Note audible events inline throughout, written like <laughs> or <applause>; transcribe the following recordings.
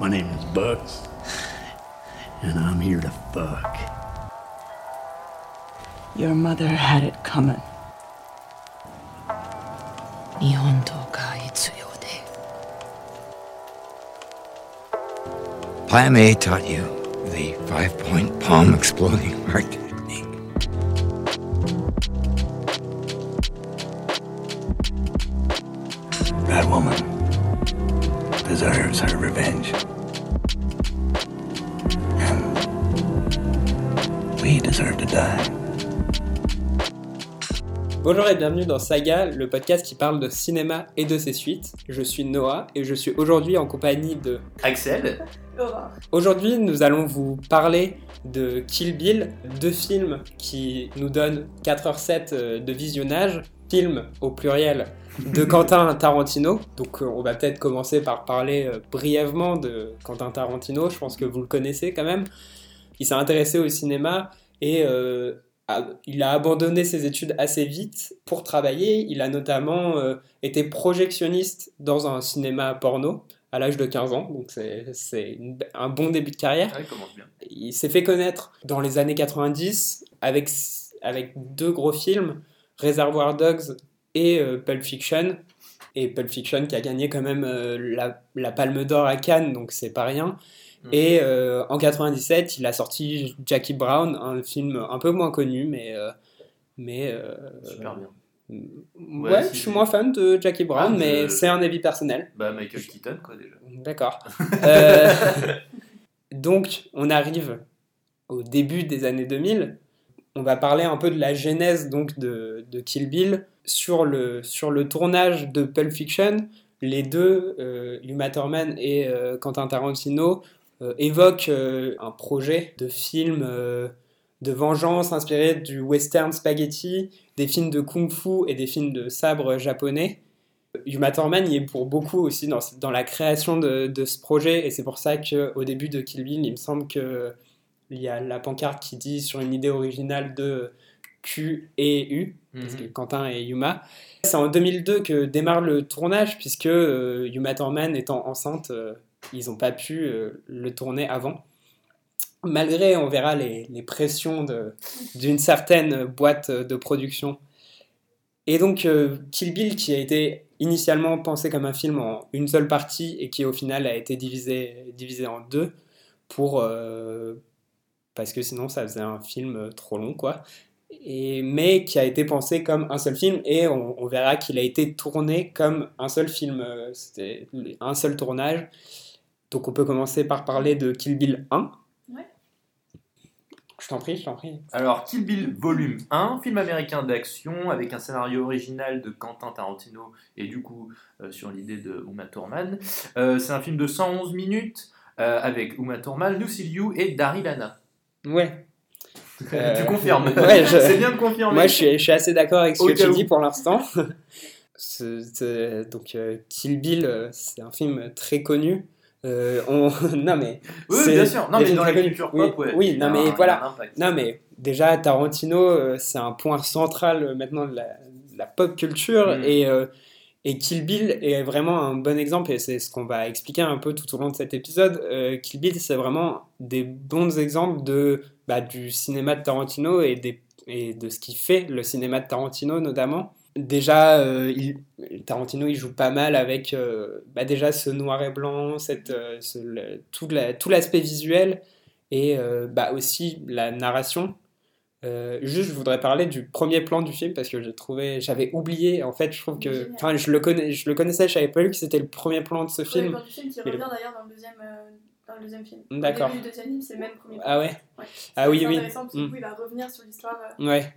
My name is Bucks, and I'm here to fuck. Your mother had it coming. 日本刀が必要で Plan A taught you the five point palm exploding heart <laughs> Bonjour et bienvenue dans Saga, le podcast qui parle de cinéma et de ses suites. Je suis Noah et je suis aujourd'hui en compagnie de Axel, Aujourd'hui, nous allons vous parler de Kill Bill, deux films qui nous donnent 4h07 euh, de visionnage, film au pluriel de <laughs> Quentin Tarantino. Donc euh, on va peut-être commencer par parler euh, brièvement de Quentin Tarantino, je pense que vous le connaissez quand même. Il s'est intéressé au cinéma et euh, il a abandonné ses études assez vite pour travailler. Il a notamment euh, été projectionniste dans un cinéma porno à l'âge de 15 ans, donc c'est un bon début de carrière. ouais, commence bien. Il s'est fait connaître dans les années 90 avec, avec deux gros films, Reservoir Dogs et euh, Pulp Fiction. Et Pulp Fiction qui a gagné quand même euh, la, la Palme d'Or à Cannes, donc c'est pas rien. Mhm. Et euh, en 97, il a sorti Jackie Brown, un film un peu moins connu, mais... euh, mais euh, Super bien. Ouais, Ouais, je suis moins fan de Jackie Brown, Ah, mais je- c'est un avis personnel. Bah, Michael Keaton, quoi, déjà. D'accord. <laughs> Euh, donc, on arrive au début des années 2000. On va parler un peu de la genèse donc de, de Kill Bill sur le, sur le tournage de Pulp Fiction. Les deux, euh, Uma Thurman et euh, Quentin Tarantino, euh, évoquent euh, un projet de film euh, de vengeance inspiré du western spaghetti, des films de kung-fu et des films de sabre japonais. Uma Thurman y est pour beaucoup aussi dans, dans la création de, de ce projet et c'est pour ça qu'au début de Kill Bill, il me semble que il y a la pancarte qui dit sur une idée originale de Q et U, parce que Quentin et Yuma. C'est en 2002 que démarre le tournage puisque euh, Uma Thurman étant enceinte, euh, ils n'ont pas pu euh, le tourner avant. Malgré, on verra, les, pressions d'une certaine boîte de production. Et donc, euh, Kill Bill, qui a été initialement pensé comme un film en une seule partie et qui au final a été divisé, divisé en deux pour, euh, parce que sinon ça faisait un film trop long, quoi. Et, mais qui a été pensé comme un seul film et on, on verra qu'il a été tourné comme un seul film. C'était un seul tournage. Donc on peut commencer par parler de Kill Bill 1. Ouais. Je t'en prie, je t'en prie. Alors, Kill Bill Volume 1, film américain d'action avec un scénario original de Quentin Tarantino et du coup euh, sur l'idée de Uma Thurman. Euh, c'est un film de 111 minutes euh, avec Uma Thurman, Lucy Liu et Daryl Hannah. Ouais. Euh, tu confirmes <laughs> ouais, je- C'est bien de confirmer. Moi, je suis, je suis assez d'accord avec ce Au que tu dis pour l'instant. <laughs> C'est- c'est- donc, euh, Kill Bill, c'est un film très connu. Euh, on... <laughs> non, mais. Oui, bien sûr. Non, mais dans la culture Oui, pop, ouais. Oui, il a non, mais un- voilà. Non, mais déjà, Tarantino, euh, c'est un point central euh, maintenant de la, de la pop culture. Mm. Et, euh, et Kill Bill est vraiment un bon exemple, et c'est ce qu'on va expliquer un peu tout au long de cet épisode. Euh, Kill Bill, c'est vraiment des bons exemples de, bah, du cinéma de Tarantino et, des, et de ce qui fait le cinéma de Tarantino notamment. Déjà, euh, il- Tarantino, il joue pas mal avec euh, bah, déjà ce noir et blanc, cette, euh, ce- le- tout la- tout l'aspect visuel et bah, aussi la narration. Juste, je voudrais parler du premier plan du film parce que j'ai trouvé, j'avais oublié. En fait, je trouve que, enfin, je le connais, je le connaissais, je savais pas lu que c'était le premier plan de ce Premier film. plan du film qui revient le- d'ailleurs dans le deuxième, dans le deuxième film. D'accord. Au début du deuxième film, c'est le même premier. Ah ouais. Ouais. Ah oui, oui. intéressant parce que du coup, il va revenir sur l'histoire. Ouais.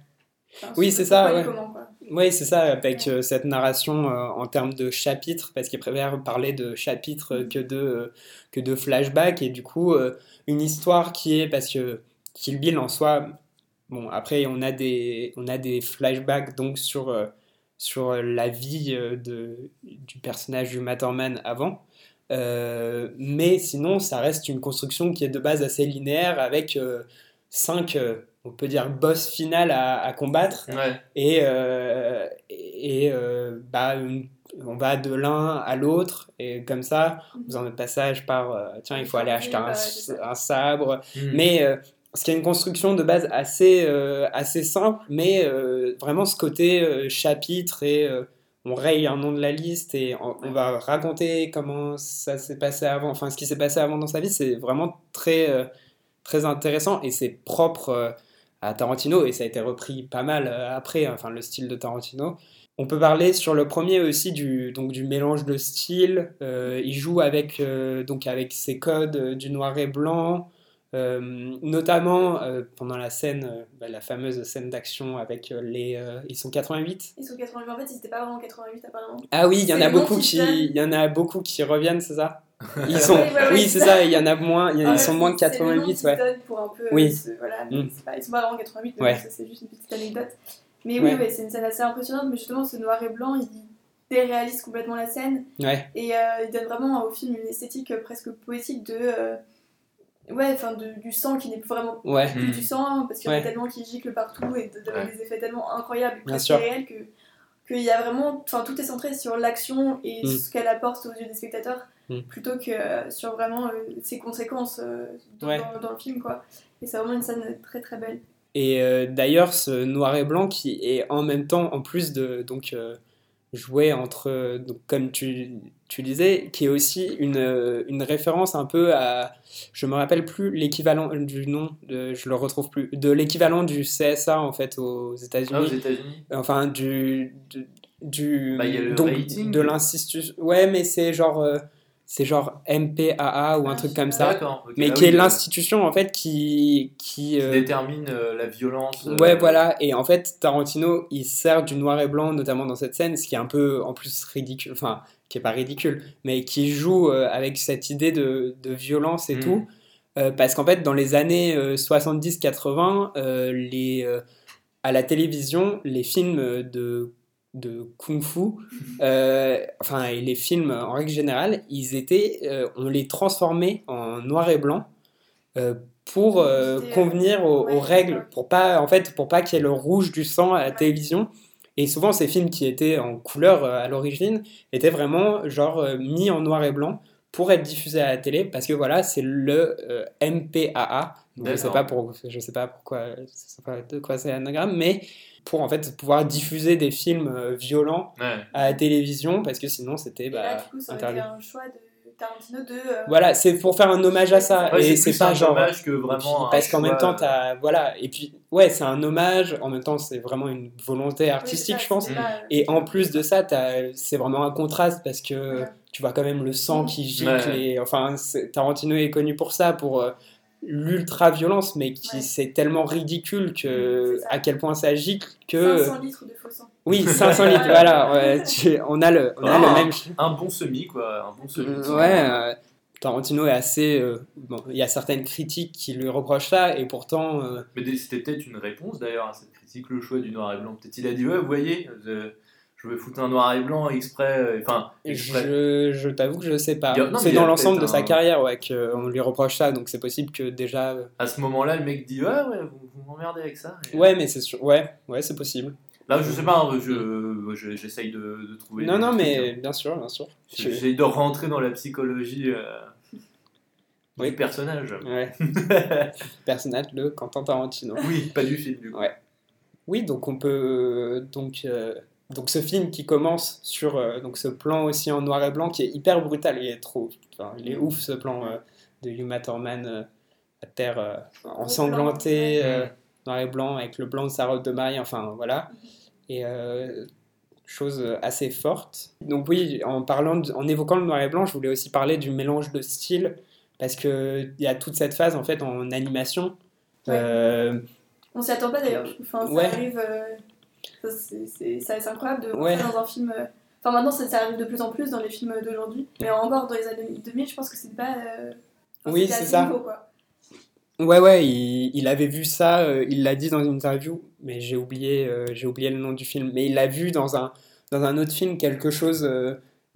Enfin, Oui, c'est ça, ouais. comment. Oui, c'est ça, avec euh, cette narration euh, en termes de chapitres, parce qu'il préfère parler de chapitres euh, que de, que de flashbacks, et du coup, une histoire qui est, parce que Kill Bill en soi, bon, après, on a des, on a des flashbacks donc sur, sur la vie de, du personnage du Matterman avant, Euh, mais sinon, ça reste une construction qui est de base assez linéaire, avec euh, cinq, euh, on peut dire, boss final à, à combattre. Ouais. Et, euh, et euh, bah, une- on va de l'un à l'autre, et comme ça, vous en êtes passage par euh, tiens, il faut aller acheter un, ça. un sabre. Mm. Mais euh, ce qui est une construction de base assez, euh, assez simple, mais euh, vraiment ce côté euh, chapitre et euh, on raye un nom de la liste et on, on va raconter comment ça s'est passé avant, enfin ce qui s'est passé avant dans sa vie, c'est vraiment très, euh, très intéressant et c'est propre euh, à Tarantino et ça a été repris pas mal euh, après, enfin le style de Tarantino. On peut parler sur le premier aussi du, donc, du mélange de styles. Euh, il joue avec, euh, donc avec ses codes du noir et blanc, euh, notamment pendant la scène, bah, la fameuse scène d'action avec les. ils sont 88 Ils sont 88, en fait, ils étaient pas vraiment 88 apparemment. Ah oui, il y en C'est a le nom beaucoup qui qui, donne. il y en a beaucoup qui reviennent, c'est ça? Ils sont, Ouais, ouais, ouais, oui, c'est ça. Il y en a moins, il y en- Ah, ils sont moins de C'est le nom 88, qu'ils ouais. pour un peu. euh, Oui. voilà, mais Mm. pas, ils sont pas vraiment 88, mais Ouais. ça c'est juste une petite anecdote. Mais oui, Ouais. c'est une scène assez impressionnante, mais justement, ce noir et blanc, il déréalise complètement la scène Ouais, et euh, il donne vraiment au film une esthétique euh, presque poétique de. euh, Ouais, enfin, de- du sang qui n'est vraiment ouais, plus Mm. du sang, parce qu'il y en a tellement qui giclent partout et de, de- Ouais. des effets tellement incroyables et Bien presque sûr. réels que qu'il y a vraiment, enfin tout est centré sur l'action et Mm. ce qu'elle apporte aux yeux des spectateurs Mm. plutôt que euh, sur vraiment euh, ses conséquences euh, dans, Ouais. dans- dans le film quoi. Et c'est vraiment une scène très très belle. Et euh, d'ailleurs, ce noir et blanc qui est en même temps, en plus de donc euh, jouer entre, donc, comme tu, tu disais, qui est aussi une, euh, une référence un peu à, je me rappelle plus l'équivalent du nom, de, je le retrouve plus, de l'équivalent du CSA en fait aux Ah, aux États-Unis, États-Unis enfin du, du, du- Bah, il y a le donc, rating. de l'institution, ouais, mais c'est genre, euh, c'est genre MPAA ou un Ah, truc comme ça, D'accord. ok. mais Ah qui oui, est euh, l'institution en fait qui, qui qui euh, détermine euh, la violence. euh, Ouais, voilà. Et en fait, Tarantino, il sert du noir et blanc, notamment dans cette scène, ce qui est un peu, en plus, ridicule. Enfin, qui est pas ridicule, mais qui joue avec cette idée de, de violence et Mm. tout. Parce qu'en fait, dans les années euh, 70-80, euh, les, à la télévision, les films de, de kung-fu, euh, enfin, et les films en règle générale, ils étaient, euh, on les transformait en noir et blanc euh, pour convenir aux, ouais, aux règles, pour pas, en fait, pour pas qu'il y ait le rouge du sang à la télévision. Et souvent, ces films qui étaient en couleur à l'origine étaient vraiment genre mis en noir et blanc pour être diffusés à la télé parce que voilà, c'est le MPAA. Je sais pas pour, je sais pas pourquoi, je sais pas de quoi c'est l'anagramme, mais pour en fait pouvoir diffuser des films euh, violents Ouais. à la télévision parce que sinon c'était là bah, du coup ça aurait interdit. été un choix de Tarantino de. euh, Voilà, c'est pour faire un hommage à ça Ouais, et c'est pas un genre hommage que puis, parce qu'en même temps, t'as. Voilà. Et puis, ouais, c'est un hommage. En même temps, c'est vraiment une volonté oui, artistique, je pense. pas, euh, Et en plus de ça, c'est vraiment un contraste parce que Ouais. tu vois quand même le sang qui gicle. Ouais. Et, enfin, Tarantino est connu pour ça, pour euh, l'ultra-violence, mais qui Ouais. c'est tellement ridicule que à quel point ça gicle que. 500 litres de faux sang. Oui, <laughs> 500 litres, voilà. ouais, tu- on a le, on a Ah. le même. Un bon semi, quoi. Un bon semi. Euh, Ouais, euh, Tarantino est assez. euh, bon, il y a certaines critiques qui lui reprochent ça, et pourtant. euh, Mais c'était peut-être une réponse d'ailleurs à cette critique, le choix du noir et blanc. Peut-être il a dit Ouais, vous voyez, je vais foutre un noir et blanc exprès. euh, Enfin, exprès. Je, je t'avoue que je sais pas. C'est dans l'ensemble de sa carrière ouais, qu'on lui reproche ça, donc c'est possible que déjà. euh, À ce moment-là, le mec dit Ouais, ouais, vous, vous m'emmerdez avec ça. Et, Ouais, mais c'est sûr. Ouais, ouais, c'est possible. Là, je sais pas, hein, je- je- j'essaye de, de trouver. non, non, mais hein. bien sûr, bien sûr. Je- J'essaye de rentrer dans la psychologie euh, Oui. du personnage. Ouais. <laughs> Personnage de Quentin Tarantino. Oui, pas du film, du coup. Ouais. Oui, donc on peut donc euh, donc ce film qui commence sur euh, donc ce plan aussi en noir et blanc qui est hyper brutal, il est trop, enfin, il est ouf ce plan euh, de Uma Thurman euh, à terre euh, ensanglanté, plan, euh, noir et blanc avec le blanc de sa robe de mariée, enfin voilà, et euh, chose assez forte. Donc oui, en parlant, de- en évoquant le noir et blanc, je voulais aussi parler du mélange de styles parce que il y a toute cette phase en fait en animation. Ouais. Euh, On s'y attend pas d'ailleurs. Enfin, ça Ouais. arrive. euh, c'est- incroyable de Ouais. dans un film. euh, Enfin, maintenant, ça, ça arrive de plus en plus dans les films d'aujourd'hui. Mais encore dans les années 2000, je pense que c'est pas. euh, enfin, Oui, c'est ce ça. niveau, quoi. Ouais, ouais, il, il avait vu ça, euh, il l'a dit dans une interview, mais j'ai oublié, euh, j'ai oublié le nom du film. Mais il l'a vu dans un, dans un autre film, quelque chose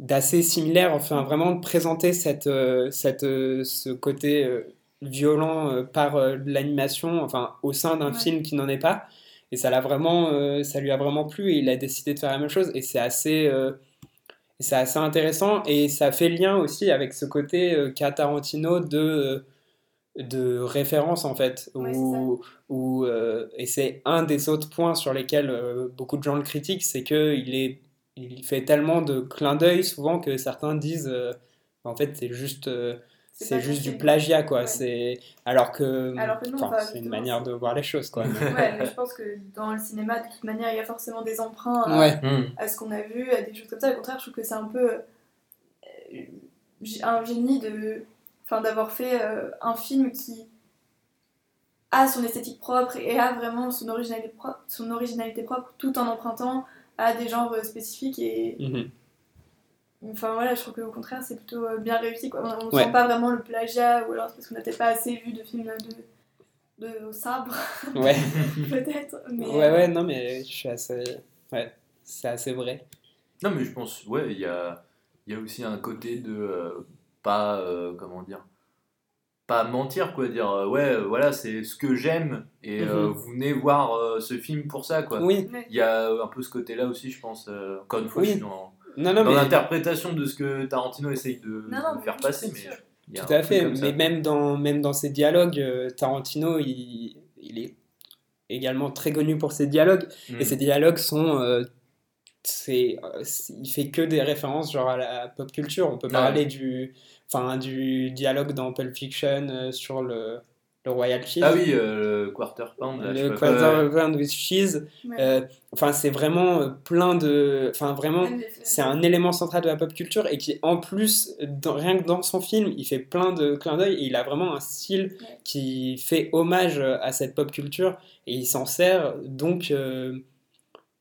d'assez similaire, enfin vraiment présenter cette, cette, ce côté violent par l'animation, enfin au sein d'un Ouais. film qui n'en est pas. Et ça l'a vraiment, euh, ça lui a vraiment plu et il a décidé de faire la même chose. Et c'est assez, euh, c'est assez intéressant et ça fait lien aussi avec ce côté euh, qu'a Tarantino de, de référence en fait. Ouais, où, où, et c'est un des autres points sur lesquels beaucoup de gens le critiquent, c'est qu'il est, il fait tellement de clins d'œil souvent que certains disent en fait c'est juste, C'est juste du plagiat quoi. Ouais. C'est alors que, Alors que non, enfin, enfin, c'est une manière de voir les choses quoi. Ouais, <laughs> mais je pense que dans le cinéma, de toute manière, il y a forcément des emprunts à, Ouais. Hmm. à ce qu'on a vu, à des choses comme ça. Au contraire, je trouve que c'est un peu euh, un génie de, enfin, d'avoir fait euh, un film qui a son esthétique propre et a vraiment son originalité propre, son originalité propre tout en empruntant à des genres spécifiques et Mhm. Enfin voilà je trouve qu'au contraire c'est plutôt euh, bien réussi quoi. on ne Ouais. sent pas vraiment le plagiat ou alors c'est parce qu'on n'a peut-être pas assez vu de films de, de au sabre <laughs> Ouais. <laughs> peut-être mais ouais, euh, ouais, non, mais je suis assez. Ouais, c'est assez vrai. Non, mais je pense, ouais, il y a, il y a aussi un côté de euh, pas, euh, comment dire, pas mentir, quoi, dire, euh, ouais, euh, voilà, c'est ce que j'aime, et euh, Mhm. vous venez voir euh, ce film pour ça, quoi. Oui. Il y a un peu ce côté-là aussi, je pense, euh, encore une fois, Oui. je suis dans, non, non, dans mais. l'interprétation de ce que Tarantino essaye de, non non de mais faire passer, mais sûr. il y a Tout à fait, mais même dans, même dans ses dialogues, euh, Tarantino, il, il est également très connu pour ses dialogues, et ses dialogues sont... euh, c'est, euh, il fait que des références genre à la pop culture. On peut Ouais. parler du, enfin, du dialogue dans Pulp Fiction euh, sur le, le Royal Cheese. Ah oui, euh, le Quarter Pound, là, le Quarter. Pound with Cheese. Euh, Enfin, c'est vraiment euh, plein de... Enfin, vraiment... C'est un élément central de la pop culture et qui, en plus, dans- rien que dans son film, il fait plein de clins d'œil et il a vraiment un style qui fait hommage à cette pop culture et il s'en sert. Donc, euh,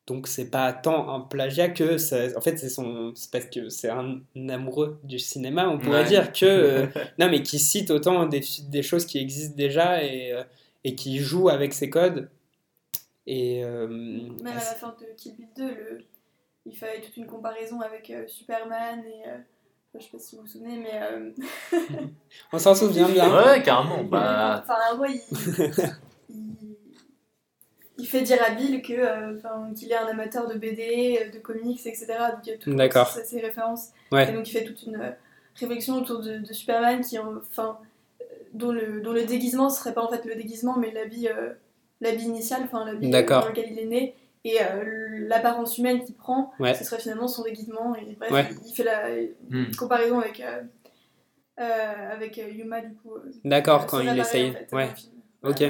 donc c'est pas tant un plagiat que ça- en fait c'est son, c'est parce que c'est un amoureux du cinéma, on pourrait Ouais. dire que euh, <laughs> non mais qui cite autant des, des choses qui existent déjà et, euh, et qui joue avec ses codes. Et euh, Même à la fin de Kill Bill 2, le... il fait toute une comparaison avec euh, Superman et. euh, Je sais pas si vous vous souvenez, mais. euh, <laughs> on s'en souvient bien. Ouais, carrément. Bah, Enfin, il... il... <laughs> il fait dire à Bill que, euh, enfin, qu'il est un amateur de BD, euh, de comics, etc. Donc il y a toutes D'accord. ces, ces références. Ouais. Et donc il fait toute une euh, réflexion autour de, de Superman qui, en- enfin, euh, dont, le, dont le déguisement serait pas en fait le déguisement, mais l'habit euh, l'habit initial, enfin l'habit dans lequel il est né. Et euh, l'apparence humaine qu'il prend, Ouais. ce serait finalement son déguisement. Et bref, Ouais. il, il fait la hmm. comparaison avec, euh, euh, avec Yuma, du coup. D'accord, quand il essaye. en fait, ouais. Ok.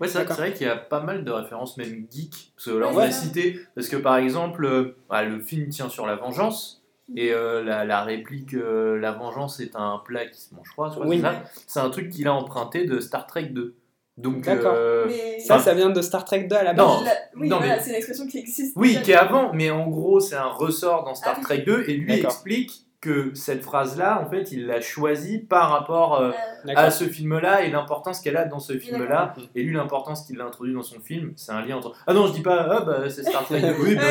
Ouais, c'est vrai, qu'il y a pas mal de références, même geek. Parce que là, on Ouais, va citer. Parce que par exemple, euh, bah, le film tient sur la vengeance. Et euh, la, la réplique euh, La vengeance est un plat qui se mange froid, je crois que Oui. c'est un truc qu'il a emprunté de Star Trek 2. Donc, D'accord. euh, Mais- Ça, ça vient de Star Trek 2 à la base. Non. La- oui, non, voilà, mais- c'est une expression qui existe. Oui, qui est avant, mais en gros, c'est un ressort dans Star Ah oui. Trek 2. Et lui D'accord. explique que cette phrase-là, en fait, il l'a choisie par rapport euh, Euh, à ce film-là et l'importance qu'elle a dans ce film-là. d'accord. Et lui, l'importance qu'il a introduit dans son film, c'est un lien entre. Ah non, je dis pas, ah bah c'est Star Trek 2. <laughs> Oui, bah,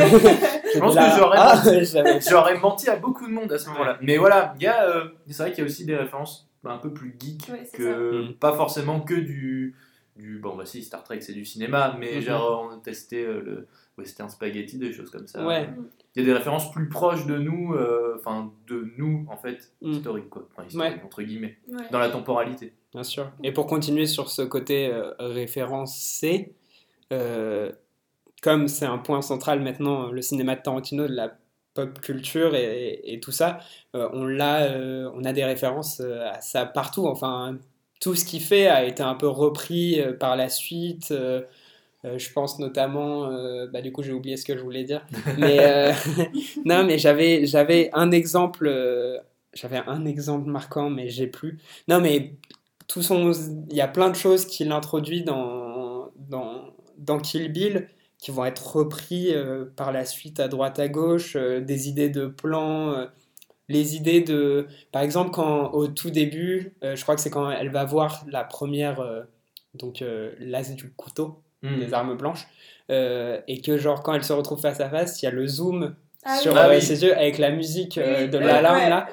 je pense Là- que j'aurais Ah, menti. J'aurais menti à beaucoup de monde à ce moment-là. Mais voilà, il y a, euh, c'est vrai qu'il y a aussi des références un peu plus geek Ouais, que ça. Mm. pas forcément que du, du. Bon, bah si, Star Trek c'est du cinéma, mais Mhm. genre on a testé euh, le western spaghetti, des choses comme ça. Ouais. Il y a des références plus proches de nous, euh, enfin de nous en fait, Mm. historiques quoi. Enfin, historiques, Ouais. entre guillemets, Ouais. dans la temporalité. Bien sûr. Et pour continuer sur ce côté euh, référencé, euh, comme c'est un point central maintenant, le cinéma de Tarantino, de la pop culture et, et tout ça, euh, on, l'a, euh, on a des références à ça partout. Enfin, tout ce qu'il fait a été un peu repris par la suite. Euh, je pense notamment, euh, bah, du coup j'ai oublié ce que je voulais dire, mais euh, <laughs> non mais j'avais j'avais un exemple, j'avais un exemple marquant mais j'ai plus. Non mais tout son, il y a plein de choses qu'il introduit dans, dans, dans Kill Bill qui vont être repris par la suite à droite à gauche, des idées de plans, les idées de... Par exemple, quand au tout début, je crois que c'est quand elle va voir la première, donc l'as du couteau, Mm. des armes blanches, euh, et que genre quand elle se retrouve face à face, il y a le zoom Ah sur oui. Ah euh, oui. ses yeux avec la musique euh, Oui, de l'alarme ouais, là.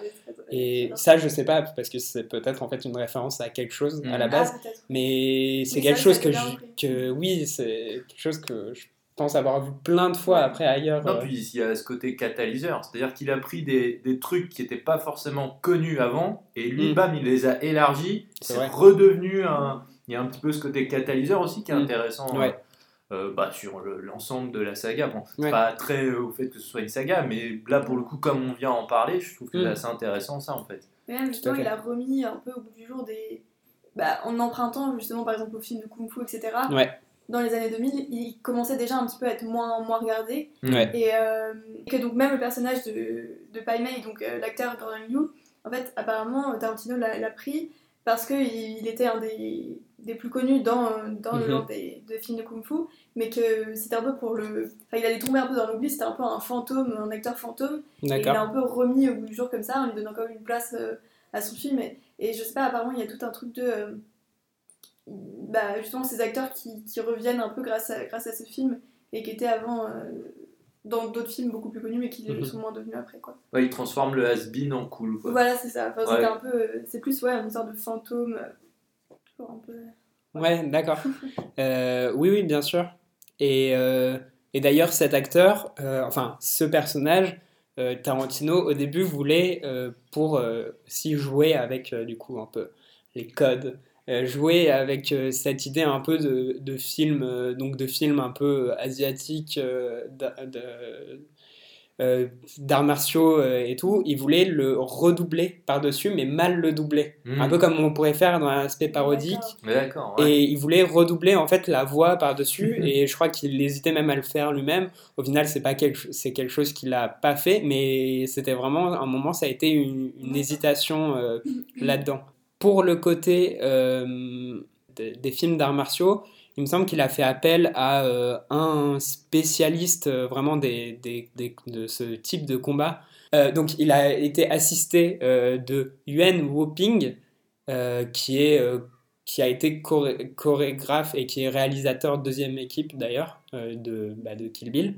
Et ça, je sais pas, parce que c'est peut-être en fait une référence à quelque chose à Mm. la base. Ah, peut-être. Mais c'est quelque ça, chose que, je- que oui, c'est quelque chose que je pense avoir vu plein de fois Ouais. après ailleurs. Non, puis il y a ce côté catalyseur, c'est-à-dire qu'il a pris des, des trucs qui n'étaient pas forcément connus avant, et lui, Mm. bam, il les a élargis, C'est redevenu un... Il y a un petit peu ce côté catalyseur aussi qui est Mm. intéressant euh, Ouais. euh, bah, sur le- l'ensemble de la saga. Bon, c'est Ouais. pas très euh, au fait que ce soit une saga, mais là, pour le coup, comme on vient en parler, je trouve que Mm. c'est assez intéressant ça, en fait. Mais même justement, il a remis un peu au bout du jour des. Bah, en empruntant justement par exemple au film de Kung Fu, etc. Ouais. Dans les années 2000, il commençait déjà un petit peu à être moins, moins regardé. Ouais. Et euh, que donc même le personnage de, de Pai Mei, donc euh, l'acteur Gordon Liu, en fait apparemment Tarantino l'a l'a pris parce qu'il il était un des, des plus connus dans, dans le Mhm. genre des, de films de Kung Fu, mais que c'était un peu pour le... Enfin il allait tomber un peu dans l'oubli, c'était un peu un fantôme, un acteur fantôme, et il l'a un peu remis au bout du jour comme ça, en lui donnant quand même une place euh, à son film. Et, et je sais pas, apparemment, il y a tout un truc de. euh, bah, justement, ces acteurs qui, qui reviennent un peu grâce à, grâce à ce film et qui étaient avant euh, dans d'autres films beaucoup plus connus mais qui Mhm. sont moins devenus après. quoi. Ouais, il transforme le has-been en cool. Quoi. Voilà, c'est ça. Enfin, Ouais. un peu. euh, C'est plus ouais, une sorte de fantôme. Euh, toujours un peu. Ouais, d'accord. <laughs> Euh, oui, oui, bien sûr. Et, euh, et d'ailleurs, cet acteur, enfin, ce personnage, Tarantino, au début, voulait, pour si jouer avec, du coup, un peu les codes, jouer avec cette idée un peu de, de film, donc de film un peu asiatique, de- euh, d'arts martiaux euh, et tout, il voulait le redoubler par-dessus, mais mal le doubler. Mhm. Un peu comme on pourrait faire dans un aspect parodique. Ouais. Et il voulait redoubler en fait la voix par-dessus et je crois qu'il hésitait même à le faire lui-même. Au final, c'est pas quelque, quelque chose qu'il a pas fait, mais c'était vraiment un moment, ça a été une, une hésitation euh, là-dedans. Pour le côté euh, des, des films d'arts martiaux, il me semble qu'il a fait appel à euh, un spécialiste euh, vraiment des, des- des- de ce type de combat. Euh, donc, il a été assisté de Yuan Woping, qui est qui a été choré- chorégraphe et qui est réalisateur de deuxième équipe d'ailleurs de, bah, de Kill Bill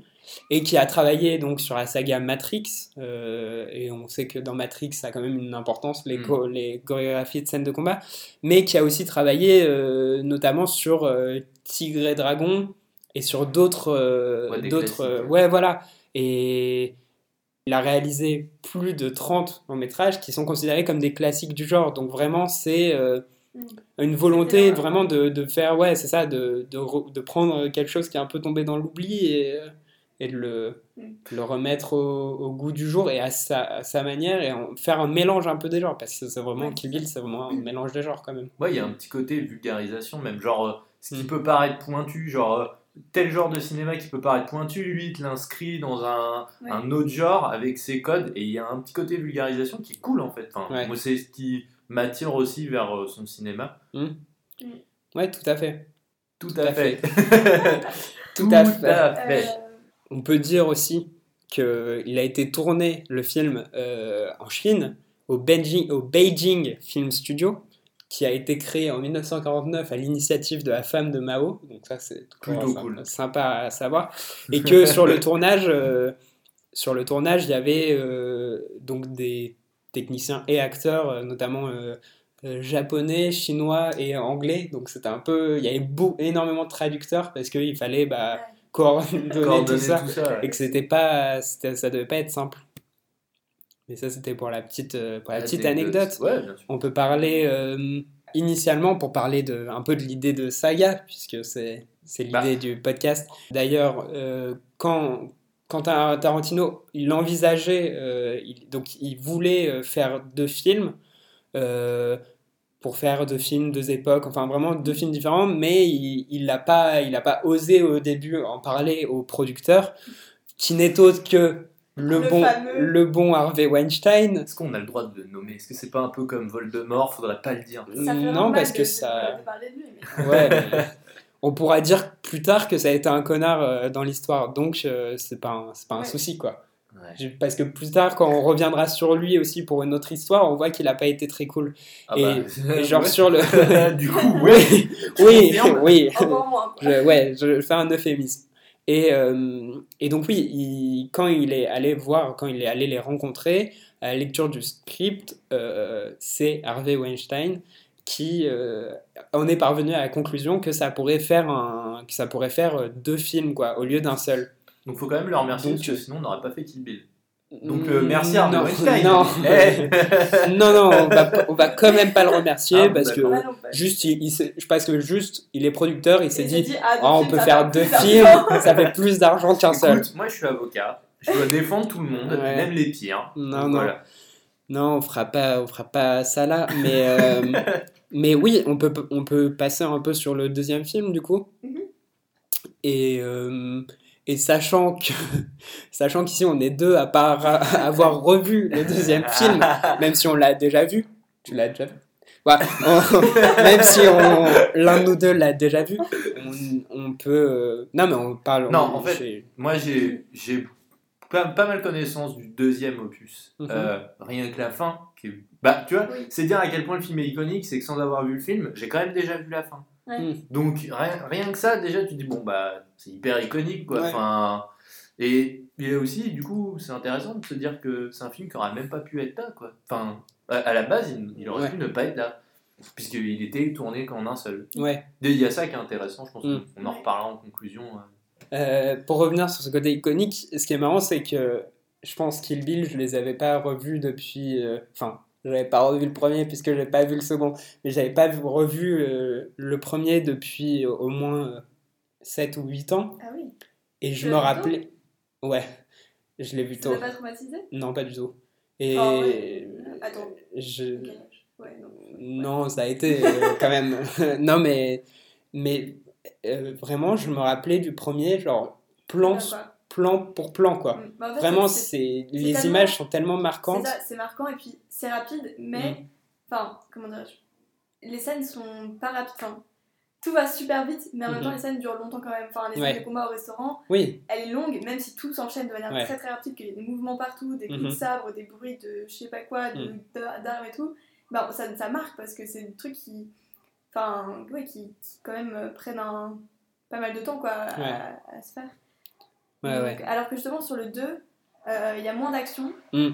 et qui a travaillé donc sur la saga Matrix et on sait que dans Matrix ça a quand même une importance les, Mm. cho- les chorégraphies de scènes de combat mais qui a aussi travaillé notamment sur Tigre et Dragon et sur d'autres euh, Ouais, d'autres euh, ouais. voilà et il a réalisé plus de 30 longs métrages qui sont considérés comme des classiques du genre donc vraiment c'est euh, Mm. une volonté vraiment de, de faire, ouais, c'est ça, de, de, re- de prendre quelque chose qui est un peu tombé dans l'oubli et, et de le, Mm. de le remettre au, au goût du jour et à sa, à sa manière et en, faire un mélange un peu des genres parce que c'est vraiment, Ouais. Kill Bill, c'est vraiment un mélange des genres quand même. Ouais, il y a un petit côté vulgarisation, même genre euh, ce qui peut paraître pointu, genre euh, tel genre de cinéma qui peut paraître pointu, lui il te l'inscrit dans un, Ouais. un autre genre avec ses codes, et il y a un petit côté vulgarisation qui est cool en fait. Enfin, Ouais. Moi, c'est ce qui m'attire aussi vers euh, son cinéma. Ouais, tout à fait. Tout, à à fait. <laughs> Tout à fait. Euh, On peut dire aussi qu'il a été tourné, le film, euh, en Chine, au Beijing, au Beijing Film Studio, qui a été créé en 1949 à l'initiative de la femme de Mao. Donc ça, c'est Plutôt cool. sympa à savoir. <laughs> Et que sur le tournage, euh, sur le tournage, il y avait euh, donc des techniciens et acteurs, euh, notamment euh, japonais, chinois et anglais. Donc c'était un peu, il y avait beau, énormément de traducteurs parce qu'il fallait bah, coordonner, Coordonner tout ça tout ça, ouais. et que c'était pas, ça devait pas être simple. Mais ça c'était pour la petite, euh, pour la petite anecdote. Ouais, bien sûr. On peut parler euh, initialement pour parler de, un peu de l'idée de saga, puisque c'est c'est l'idée Bah. du podcast. D'ailleurs, euh, quand, quand Tar- Tarantino il envisageait, euh, il- donc il voulait faire deux films. euh, pour faire deux films, deux époques, enfin vraiment deux films différents, mais il il n'a pas, il a pas osé au début en parler au producteur, qui n'est autre que le, Le bon, fameux. le bon Harvey Weinstein, Est-ce qu'on a le droit de le nommer? Est-ce que c'est pas un peu comme Voldemort? Faudrait pas le dire. ça non, parce que de- ça. de parler de lui, mais- Ouais, mais <laughs> on pourra dire plus tard que ça a été un connard euh, dans l'histoire, donc euh, c'est pas, un- c'est pas un Ouais. souci quoi. Ouais. Parce que plus tard, quand on reviendra sur lui aussi pour une autre histoire, on voit qu'il a pas été très cool. Ah Et- bah, et genre ouais. sur le. <laughs> du coup, ouais. <laughs> oui, oui, oui. Encore moins. quoi. Je, ouais, je fais un euphémisme. Et, euh, et donc oui, il- quand il est allé voir, quand il est allé les rencontrer, à la lecture du script, euh, c'est Harvey Weinstein qui euh, en est parvenu à la conclusion que ça pourrait faire, un, que ça pourrait faire euh, deux films quoi, au lieu d'un seul. Donc faut quand même le remercier, Donc, parce que sinon on n'aurait pas fait Kill Bill. Donc euh, merci non, Harvey Weinstein. Non, <laughs> Eh. non, non, on va, on va quand même pas le remercier Ah, parce que. Ouais, non, juste, il, je pense que juste, il est producteur, il s'est dit, ah, oh, on films, peut faire deux films, ça fait plus d'argent qu'un seul. Moi je suis avocat, je dois défendre tout le monde, Ouais. même les pires. Non, Donc, non. voilà. Non, on fera pas, on fera pas ça là, mais, euh, <laughs> mais oui, on peut, on peut passer un peu sur le deuxième film du coup. Mhm. Et, euh, et sachant que, <laughs> sachant qu'ici on est deux à pas ra- <laughs> avoir revu le deuxième <laughs> film, même si on l'a déjà vu, tu l'as déjà vu? Ouais, on- même si on- l'un de nous deux l'a déjà vu, on, on peut. euh, non, mais on parle. Non, on- en fait, Moi j'ai j'ai pas, pas mal connaissance du deuxième opus. Mhm. Euh, rien que la fin. Qui... est- Bah tu vois, Oui. c'est dire à quel point le film est iconique, c'est que sans avoir vu le film, j'ai quand même déjà vu la fin. Ouais. Mm. Donc rien, rien que ça, déjà tu te dis bon bah c'est hyper iconique quoi. Ouais. Enfin, et il y a aussi du coup c'est intéressant de se dire que c'est un film qui aurait même pas pu être là quoi. Enfin à, à la base il, il aurait Ouais. pu ne pas être là puisqu'il était tourné qu'en un seul. ouais. Et Il y a ça qui est intéressant, je pense Mm. qu'on en reparlera en conclusion. euh. Euh, pour revenir sur ce côté iconique, ce qui est marrant, c'est que je pense Kill Bill, je les avais pas revus depuis. euh, Enfin, n'avais pas revu le premier puisque je n'avais pas vu le second, mais j'avais pas vu- revu euh, le premier depuis au moins 7 ou 8 ans. Ah oui. Et je me rappelais. Ouais, je l'ai vu Ça tôt. t'a pas traumatisé? Non, pas du tout. Et. Ouais. Attends. je... Ouais, non. Non, ça a été euh, quand même. <laughs> non, mais, mais euh, vraiment, je me rappelais du premier, genre plan, Ah. Plan pour plan, quoi. Mm. Bah, en fait, Vraiment, c'est- les images sont tellement marquantes. c'est marquant et puis c'est rapide, mais. Mm. Enfin, comment dirais-je? Les scènes sont pas rapides. Tout va super vite, mais en même temps, les scènes durent longtemps quand même. Enfin, les scènes Ouais. de combat au restaurant, Oui, elle est longue, même si tout s'enchaîne de manière Ouais. très très rapide, qu'il y a des mouvements partout, des coups de sabre, des bruits de je sais pas quoi, de- Mm. d'a- d'armes et tout, bah, ça, ça marque parce que c'est des trucs qui, enfin, ouais, qui, qui quand même euh, prennent un, pas mal de temps quoi, à, à se faire. Ouais, Donc, ouais. Alors que justement sur le 2, euh, il y a moins d'action. Mm.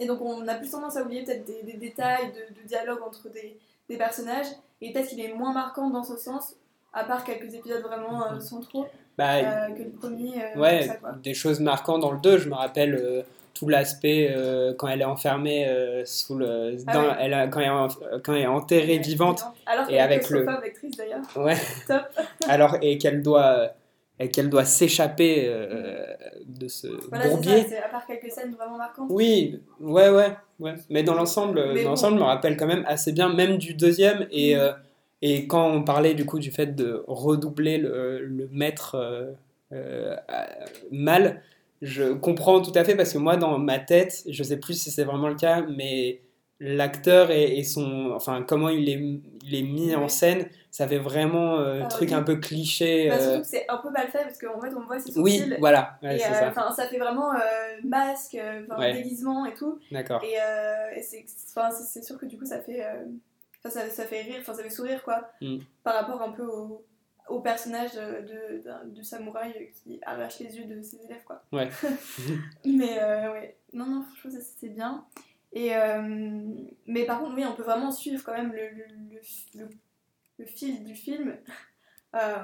Et donc on a plus tendance à oublier peut-être des, des détails de, de dialogue entre des, des personnages. Et peut-être qu'il est moins marquant dans ce sens, à part quelques épisodes vraiment euh, centraux, Bah, euh, que le premier. euh, ouais, ça, des choses marquantes dans le 2, je me rappelle tout l'aspect euh, quand elle est enfermée euh, sous le. Ah dans- ouais. elle a- quand, elle est en- quand elle est enterrée vivante, Alors Et avec le- le... actrice ouais. Top. <laughs> Alors, et qu'elle doit. Et qu'elle doit s'échapper euh, de ce Voilà, bourbier. ça, à part quelques scènes vraiment marquantes. Oui, ouais, ouais, ouais. Mais dans l'ensemble, bon. je me rappelle quand même assez bien, même du deuxième. Et, Mhm. euh, et quand on parlait du coup du fait de redoubler le, le maître euh, mal, je comprends tout à fait parce que moi, dans ma tête, je sais plus si c'est vraiment le cas, mais l'acteur et, et son, enfin, comment il est, il est mis en scène, ça fait vraiment euh, Ah, truc oui. un peu cliché. Bah, euh, surtout que c'est un peu mal fait parce qu'en fait on voit ses sourcils. oui, voilà, ouais, et c'est euh, ça. fait vraiment euh, masque, euh, Ouais. déguisement et tout. D'accord. Et, euh, et c'est sûr que du coup ça fait, euh, ça, ça fait rire, enfin ça fait sourire quoi, Mm. par rapport un peu au, au personnage de, de, samouraï qui arrache les yeux de ses élèves quoi. Ouais. <laughs> mais euh, ouais, non non franchement ça c'était bien. Et, euh, mais par contre oui on peut vraiment suivre quand même le, le, le, le- le fil du film <laughs> euh,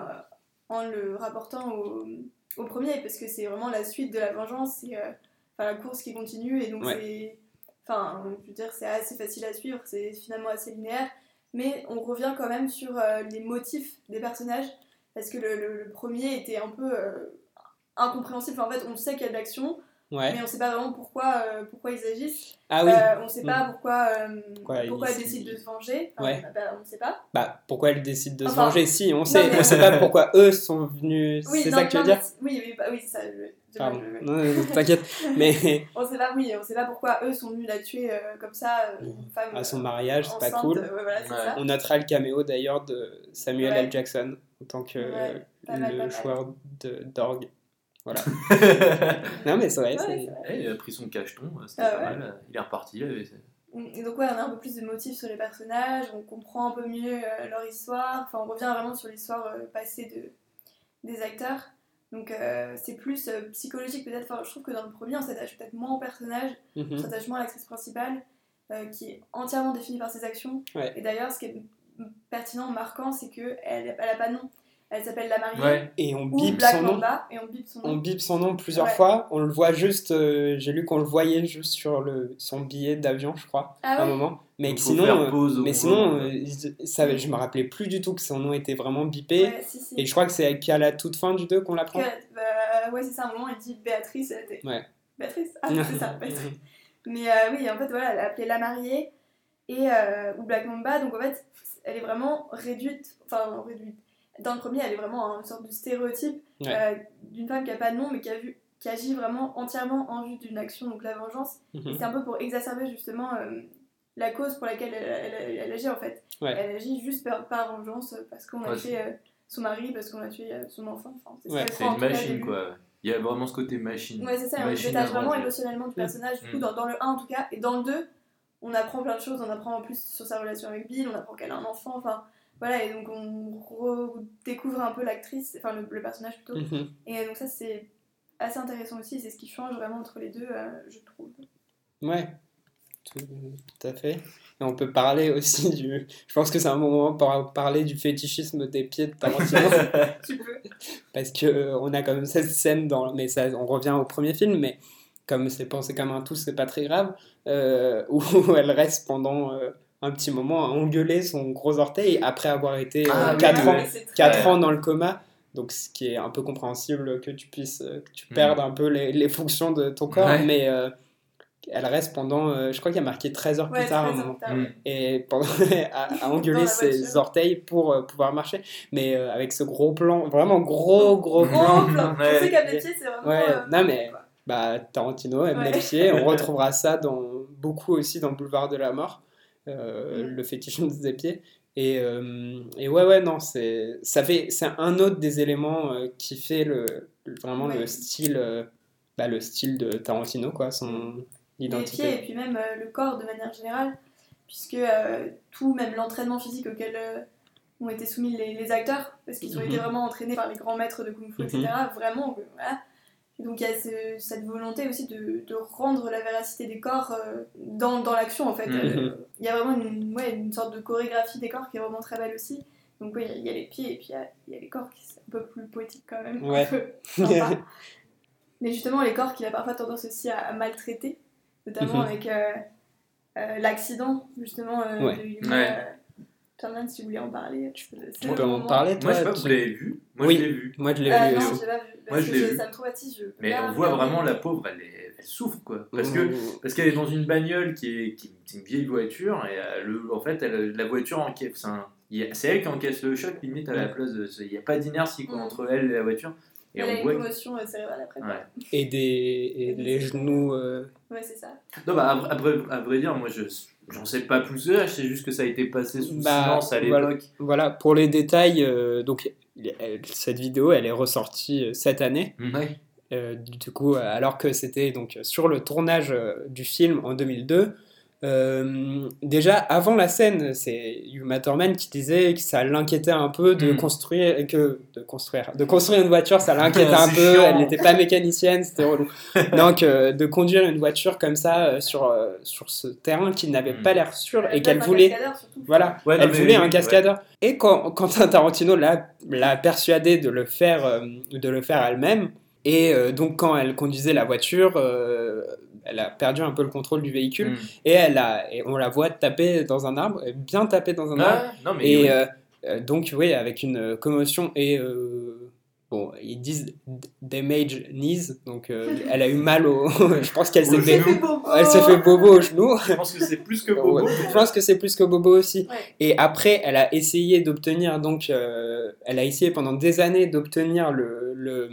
en le rapportant au, au premier parce que c'est vraiment la suite de la vengeance, c'est euh, enfin, la course qui continue et donc Ouais. c'est enfin je veux dire c'est assez facile à suivre, c'est finalement assez linéaire mais on revient quand même sur les motifs des personnages parce que le, premier était un peu incompréhensible, Enfin, en fait on sait qu'il y a de l'action Ouais. mais on sait pas vraiment pourquoi, euh, pourquoi ils agissent, Ah oui. Euh, on sait pas pourquoi, euh, Pourquoi pourquoi ils- ils décident de se venger, Enfin, Ouais. bah, on sait pas. Bah, pourquoi elle décide de se venger Si, on sait. mais- On sait pas pourquoi eux sont venus. Oui, c'est ça que tu veux non, dire mais- Oui, oui, bah, oui, c'est ça. je- je- Pardon. je- Non, non, T'inquiète. Mais <laughs> On sait pas, oui, on sait pas pourquoi eux sont venus la tuer euh, comme ça, euh, une femme. à son mariage, c'est pas cool. ouais, voilà, c'est Ouais. ça. On notera le caméo d'ailleurs de Samuel Ouais. L. Jackson en tant que Ouais, pas mal, le pas mal. joueur de- d'orgue. Voilà. <laughs> non, mais c'est vrai. Ouais, c'est- vrai. Eh, il a pris son cacheton, c'était Ah pas ouais. mal. Il est reparti. il avait- Et donc ouais, on a un peu plus de motifs sur les personnages, on comprend un peu mieux euh, leur histoire, enfin on revient vraiment sur l'histoire euh, passée de, des acteurs. Donc euh, c'est plus euh, psychologique peut-être. Enfin, je trouve que dans le premier, on s'attache peut-être moins au personnage, on Mhm. s'attache moins à l'actrice principale, euh, qui est entièrement définie par ses actions. Ouais. Et d'ailleurs, ce qui est pertinent, marquant, c'est que elle, elle a pas de nom. Elle s'appelle La Mariée Ouais. Et on ou bip Black son nom. Mamba, et on bip son On nom. bip son nom plusieurs Ouais. fois. On le voit juste. euh, J'ai lu qu'on le voyait juste sur le, son billet d'avion, je crois, à Ah un ouais moment. Mais sinon, euh, mais moment. sinon, euh, ça, je me rappelais plus du tout que son nom était vraiment bipé. Ouais, si, si. Et je crois que c'est qu'à la toute fin du 2 qu'on l'apprend. Bah, ouais, c'est ça, à un moment, elle dit Béatrice, elle était. Ouais. Béatrice <laughs> Ah, c'est ça, Béatrice. Mais euh, oui, en fait, voilà, elle a appelé La Mariée et, euh, ou Black Mamba, donc en fait, elle est vraiment réduite, enfin, réduite. Dans le premier, elle est vraiment une sorte de stéréotype Ouais. euh, d'une femme qui a pas de nom, mais qui, a vu, qui agit vraiment entièrement en vue d'une action, donc la vengeance. Et Mhm. c'est un peu pour exacerber justement euh, la cause pour laquelle elle, elle- elle agit en fait. Ouais. Elle agit juste par, par vengeance parce qu'on a tué euh, son mari, parce qu'on a tué euh, son enfant. Enfin, c'est Ouais, une machine, quoi. Il y a vraiment ce côté machine. Ouais, c'est ça, on Machine détache à vraiment émotionnellement du Mm. personnage, du coup, Mm. dans, dans le 1 en tout cas, et dans le 2, on apprend plein de choses, on apprend en plus sur sa relation avec Bill, on apprend qu'elle a un enfant, enfin voilà, et donc on redécouvre un peu l'actrice, enfin le, le personnage plutôt, Mhm. et donc ça c'est assez intéressant aussi, c'est ce qui change vraiment entre les deux, euh, je trouve. Ouais, tout, tout à fait. Et on peut parler aussi du. Je pense que c'est un moment pour parler du fétichisme des pieds de Tarantino. <laughs> tu peux. parce que euh, on a quand même cette scène dans. Mais ça, on revient au premier film, mais comme c'est pensé comme un tout, c'est pas très grave. euh, <laughs> où elle reste pendant euh, un petit moment à engueuler son gros orteil après avoir été Ah, oui, 4 oui, ans, oui. c'est très- quatre Ouais. ans dans le coma. Donc, ce qui est un peu compréhensible que tu puisses, euh, que tu Mm. perdes un peu les, les fonctions de ton corps, Ouais. mais euh, elle reste pendant, euh, je crois qu'il y a marqué 13 heures Ouais, plus tard, un moment. tard, Mm. ouais. et pendant, <laughs> à, à engueuler ses orteils pour euh, pouvoir marcher, mais euh, avec ce gros plan, vraiment gros, gros Gros plan. plan. Ouais. On sait qu'à mes pieds, c'est vraiment. Ouais, euh, non, mais-. Bah, Tarantino aime Ouais. les pieds, on <laughs> retrouvera ça dans, beaucoup aussi dans Boulevard de la Mort, euh, Mm. le fétichisme <laughs> des pieds. Et, euh, et ouais, ouais, non, c'est ça fait c'est un autre des éléments euh, qui fait le, vraiment le style bah, le style de Tarantino, quoi, son les identité. pieds et puis même le corps de manière générale, puisque tout, même l'entraînement physique auquel ont été soumis les, les acteurs, parce qu'ils ont Mhm. été vraiment entraînés par les grands maîtres de Kung Fu, etc. Vraiment, euh, voilà. Donc il y a ce- cette volonté aussi de, de rendre la véracité des corps euh, dans, dans l'action en fait. Mhm. Euh, Il y a vraiment une, ouais, une sorte de chorégraphie des corps qui est vraiment très belle aussi. Donc oui, il y a- les pieds et puis il y a, il y a les corps qui sont un peu plus poétiques quand même. Ouais. <laughs> Mais justement, les corps qu'il a parfois tendance aussi à, à maltraiter, notamment Mhm. avec euh, euh, l'accident justement euh, Ouais. de Yuma. Thurman, si vous voulez en parler, tu peux, le peux en parler, Moi, toi je sais pas, tu- vous l'avez vu Moi, Oui. je l'ai vu. Moi, je l'ai Euh, vu non, pas vu. Parce Moi, je l'ai je- vu. ça me traumatise. Je Mais on voit vraiment la pauvre, elle, est- elle souffre, quoi. Parce que Mmh. Parce qu'elle est dans une bagnole qui est, qui est une vieille voiture et euh, le, en fait elle, la voiture encaisse. C'est un- elle qui encaisse le choc limite à la Ouais. place de. Il n'y a pas d'inertie quoi, Mm. entre elle et la voiture. Et on une voit. que- commotion euh, cérébrale après. Ouais. Et, des, et les genoux. euh, Ouais, c'est ça. Non, bah, à, à vrai- à vrai dire, moi je j'en sais pas plus je sais juste que ça a été passé sous Bah, silence à voilà. l'époque. Voilà, pour les détails, euh, donc elle- cette vidéo, elle est ressortie euh, cette année. Ouais. Euh, du coup, alors que c'était donc sur le tournage euh, du film en 2002. Euh, déjà avant la scène, c'est Uma Thurman qui disait que ça l'inquiétait un peu de Mm. construire que de construire de construire une voiture, ça l'inquiétait <laughs> un peu. chiant. Elle n'était pas mécanicienne, c'était relou. <laughs> Donc euh, de conduire une voiture comme ça euh, sur euh, sur ce terrain qui n'avait Mm. pas l'air sûr et qu'elle voulait cascadeur, surtout. voilà, Ouais, elle voulait oui, un ouais. cascadeur. Et quand <laughs> Quentin Tarantino l'a l'a persuadée de le faire, euh, de le faire elle-même. Et euh, donc quand elle conduisait la voiture, euh, elle a perdu un peu le contrôle du véhicule Mm. et elle a, et on la voit taper dans un arbre, bien taper dans un arbre. Non, mais Et oui. euh, euh, donc oui, avec une euh, commotion et euh, bon, ils disent damage knees, donc euh, <laughs> elle a eu mal au, <laughs> je pense qu'elle s'est fait, elle s'est fait bobo au genou. je pense que c'est plus que Bobo. Je pense que c'est plus que Bobo aussi. Ouais. Et après, elle a essayé d'obtenir, donc, euh, elle a essayé pendant des années d'obtenir le, le-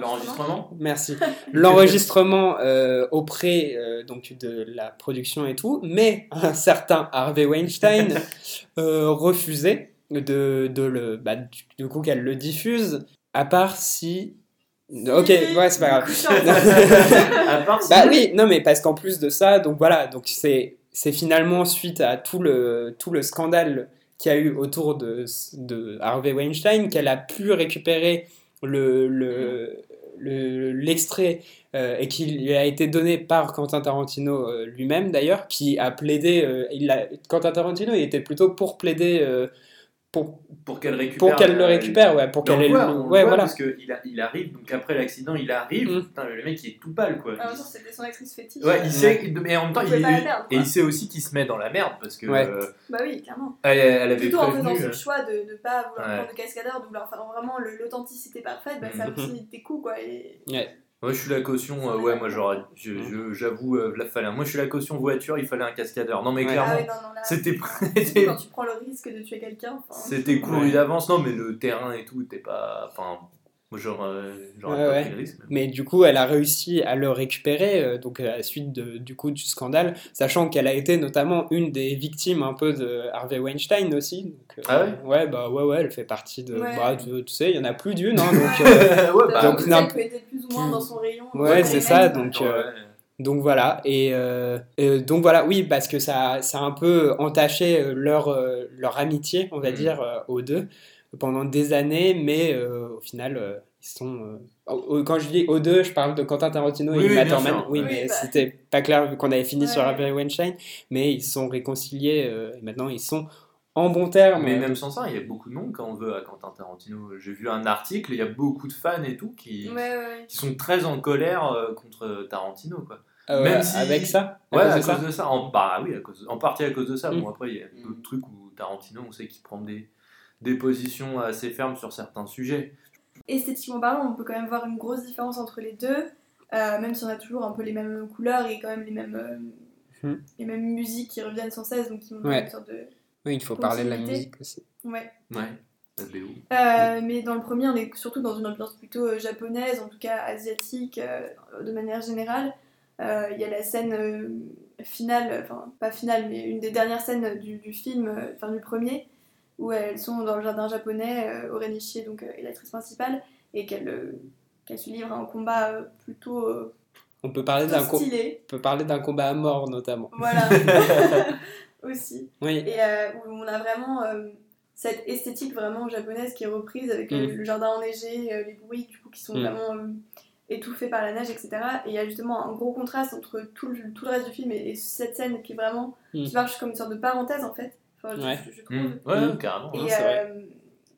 L'enregistrement? Merci, <laughs> l'enregistrement euh, auprès euh, donc de la production et tout, mais un certain Harvey Weinstein <laughs> euh, refusait de, de le, bah, du, coup qu'elle le diffuse, à part si, ok, ouais, c'est pas grave. <laughs> À part si- Bah oui, non mais parce qu'en plus de ça, donc voilà, donc c'est c'est finalement suite à tout le tout le scandale qu'il y a eu autour de, de Harvey Weinstein qu'elle a pu récupérer le, le, le- l'extrait euh, et qui lui a été donné par Quentin Tarantino euh, lui-même d'ailleurs, qui a plaidé, euh, il a, Quentin Tarantino il était plutôt pour plaider pour, Pour qu'elle récupère. pour qu'elle le récupère, ouais, pour qu'elle ouais, voit voilà. Parce qu'il a- il arrive, donc après l'accident, il arrive. Mm. Putain, le mec, il est tout pâle, quoi. Temps, c'était son actrice fétiche. Ouais, il sait, mais en même temps, Il il, il- et il sait aussi qu'il se met dans la merde parce que Ouais. euh, Bah oui, clairement. elle, elle avait Surtout en faisant prévenu. ce euh, choix de ne pas vouloir Ouais. prendre de cascadeur, de vouloir faire vraiment l'authenticité parfaite, bah, ça a <laughs> Mhm. aussi des coups, quoi. Et... Ouais. Moi, je suis la caution. euh, ouais, moi, j'aurais. J'avoue, euh, la fallait. Moi, je suis la caution voiture. Il fallait un cascadeur. Non, mais Ouais. clairement, Ah c'était quand tu prends le risque de tuer quelqu'un. enfin, c'était couru Ouais. d'avance. Non, mais le terrain et tout, t'es pas. Enfin, moi, j'aurais j'aurais Ouais, ouais. mais- du coup, elle a réussi à le récupérer, euh, donc à la suite de- du coup du scandale, sachant qu'elle a été notamment une des victimes un peu de Harvey Weinstein aussi. Donc, euh, Ah ouais bah ouais, ouais, elle fait partie de. Ouais. Bah, tu, tu sais, il y en a plus d'une, hein, donc. <laughs> euh, ouais, bah, donc, plus ou moins dans son rayon. Ouais, c'est ça, donc, ouais. euh, Donc voilà, et euh, euh, donc voilà, oui, parce que ça, ça a un peu entaché euh, leur, euh, leur amitié, on va Mhm. dire, euh, aux deux, pendant des années, mais euh, au final, euh, ils sont. euh, quand je dis aux deux, je parle de Quentin Tarantino Oui, et Thurman. sûr. Oui, Oui, mais bah. c'était pas clair vu qu'on avait fini sur Ouais. Harvey Weinstein, mais ils sont réconciliés, euh, et maintenant ils sont en bon terme. Mais même sans ça, il y a beaucoup de monde quand on veut à Quentin Tarantino. J'ai vu un article, il y a beaucoup de fans et tout qui, Ouais, ouais, ouais. qui sont très en colère euh, contre Tarantino. Quoi. Euh, même si- Avec ça? À Ouais, cause à de cause ça de ça. En, bah oui, à cause, en partie à cause de ça. Mm. Bon, après, il y a d'autres trucs où Tarantino, on sait qu'il prend des, des positions assez fermes sur certains sujets. Esthétiquement parlant, on peut quand même voir une grosse différence entre les deux, euh, même si on a toujours un peu les mêmes couleurs et quand même les mêmes, euh, Hmm. les mêmes musiques qui reviennent sans cesse, donc qui montrent Ouais. une sorte de. Oui, il faut parler de la musique aussi. Ouais. Ouais, la BO. Euh, mais dans le premier, on est surtout dans une ambiance plutôt euh, japonaise, en tout cas asiatique, euh, de manière générale. Euh, Il y a la scène euh, finale, enfin pas finale, mais une des dernières scènes du, du film, euh, enfin du premier, où elles sont dans le jardin japonais, euh, Orenishi donc, euh, est l'actrice principale, et qu'elle euh, se livre à un combat euh, plutôt, euh, On peut parler d'un co- stylé. on peut parler d'un combat à mort notamment. Voilà. <laughs> <laughs> Aussi. Oui. Et euh, où on a vraiment cette esthétique vraiment japonaise qui est reprise avec Mm. le jardin enneigé, les bruits du coup qui sont Mm. vraiment étouffés par la neige, etc. Et il y a justement un gros contraste entre tout le, tout le reste du film et, et cette scène qui est vraiment Mm. qui marche comme une sorte de parenthèse en fait. Enfin, Ouais. je, je trouve. Mm. Ouais, Mm. carrément. Et Non, c'est vrai. euh,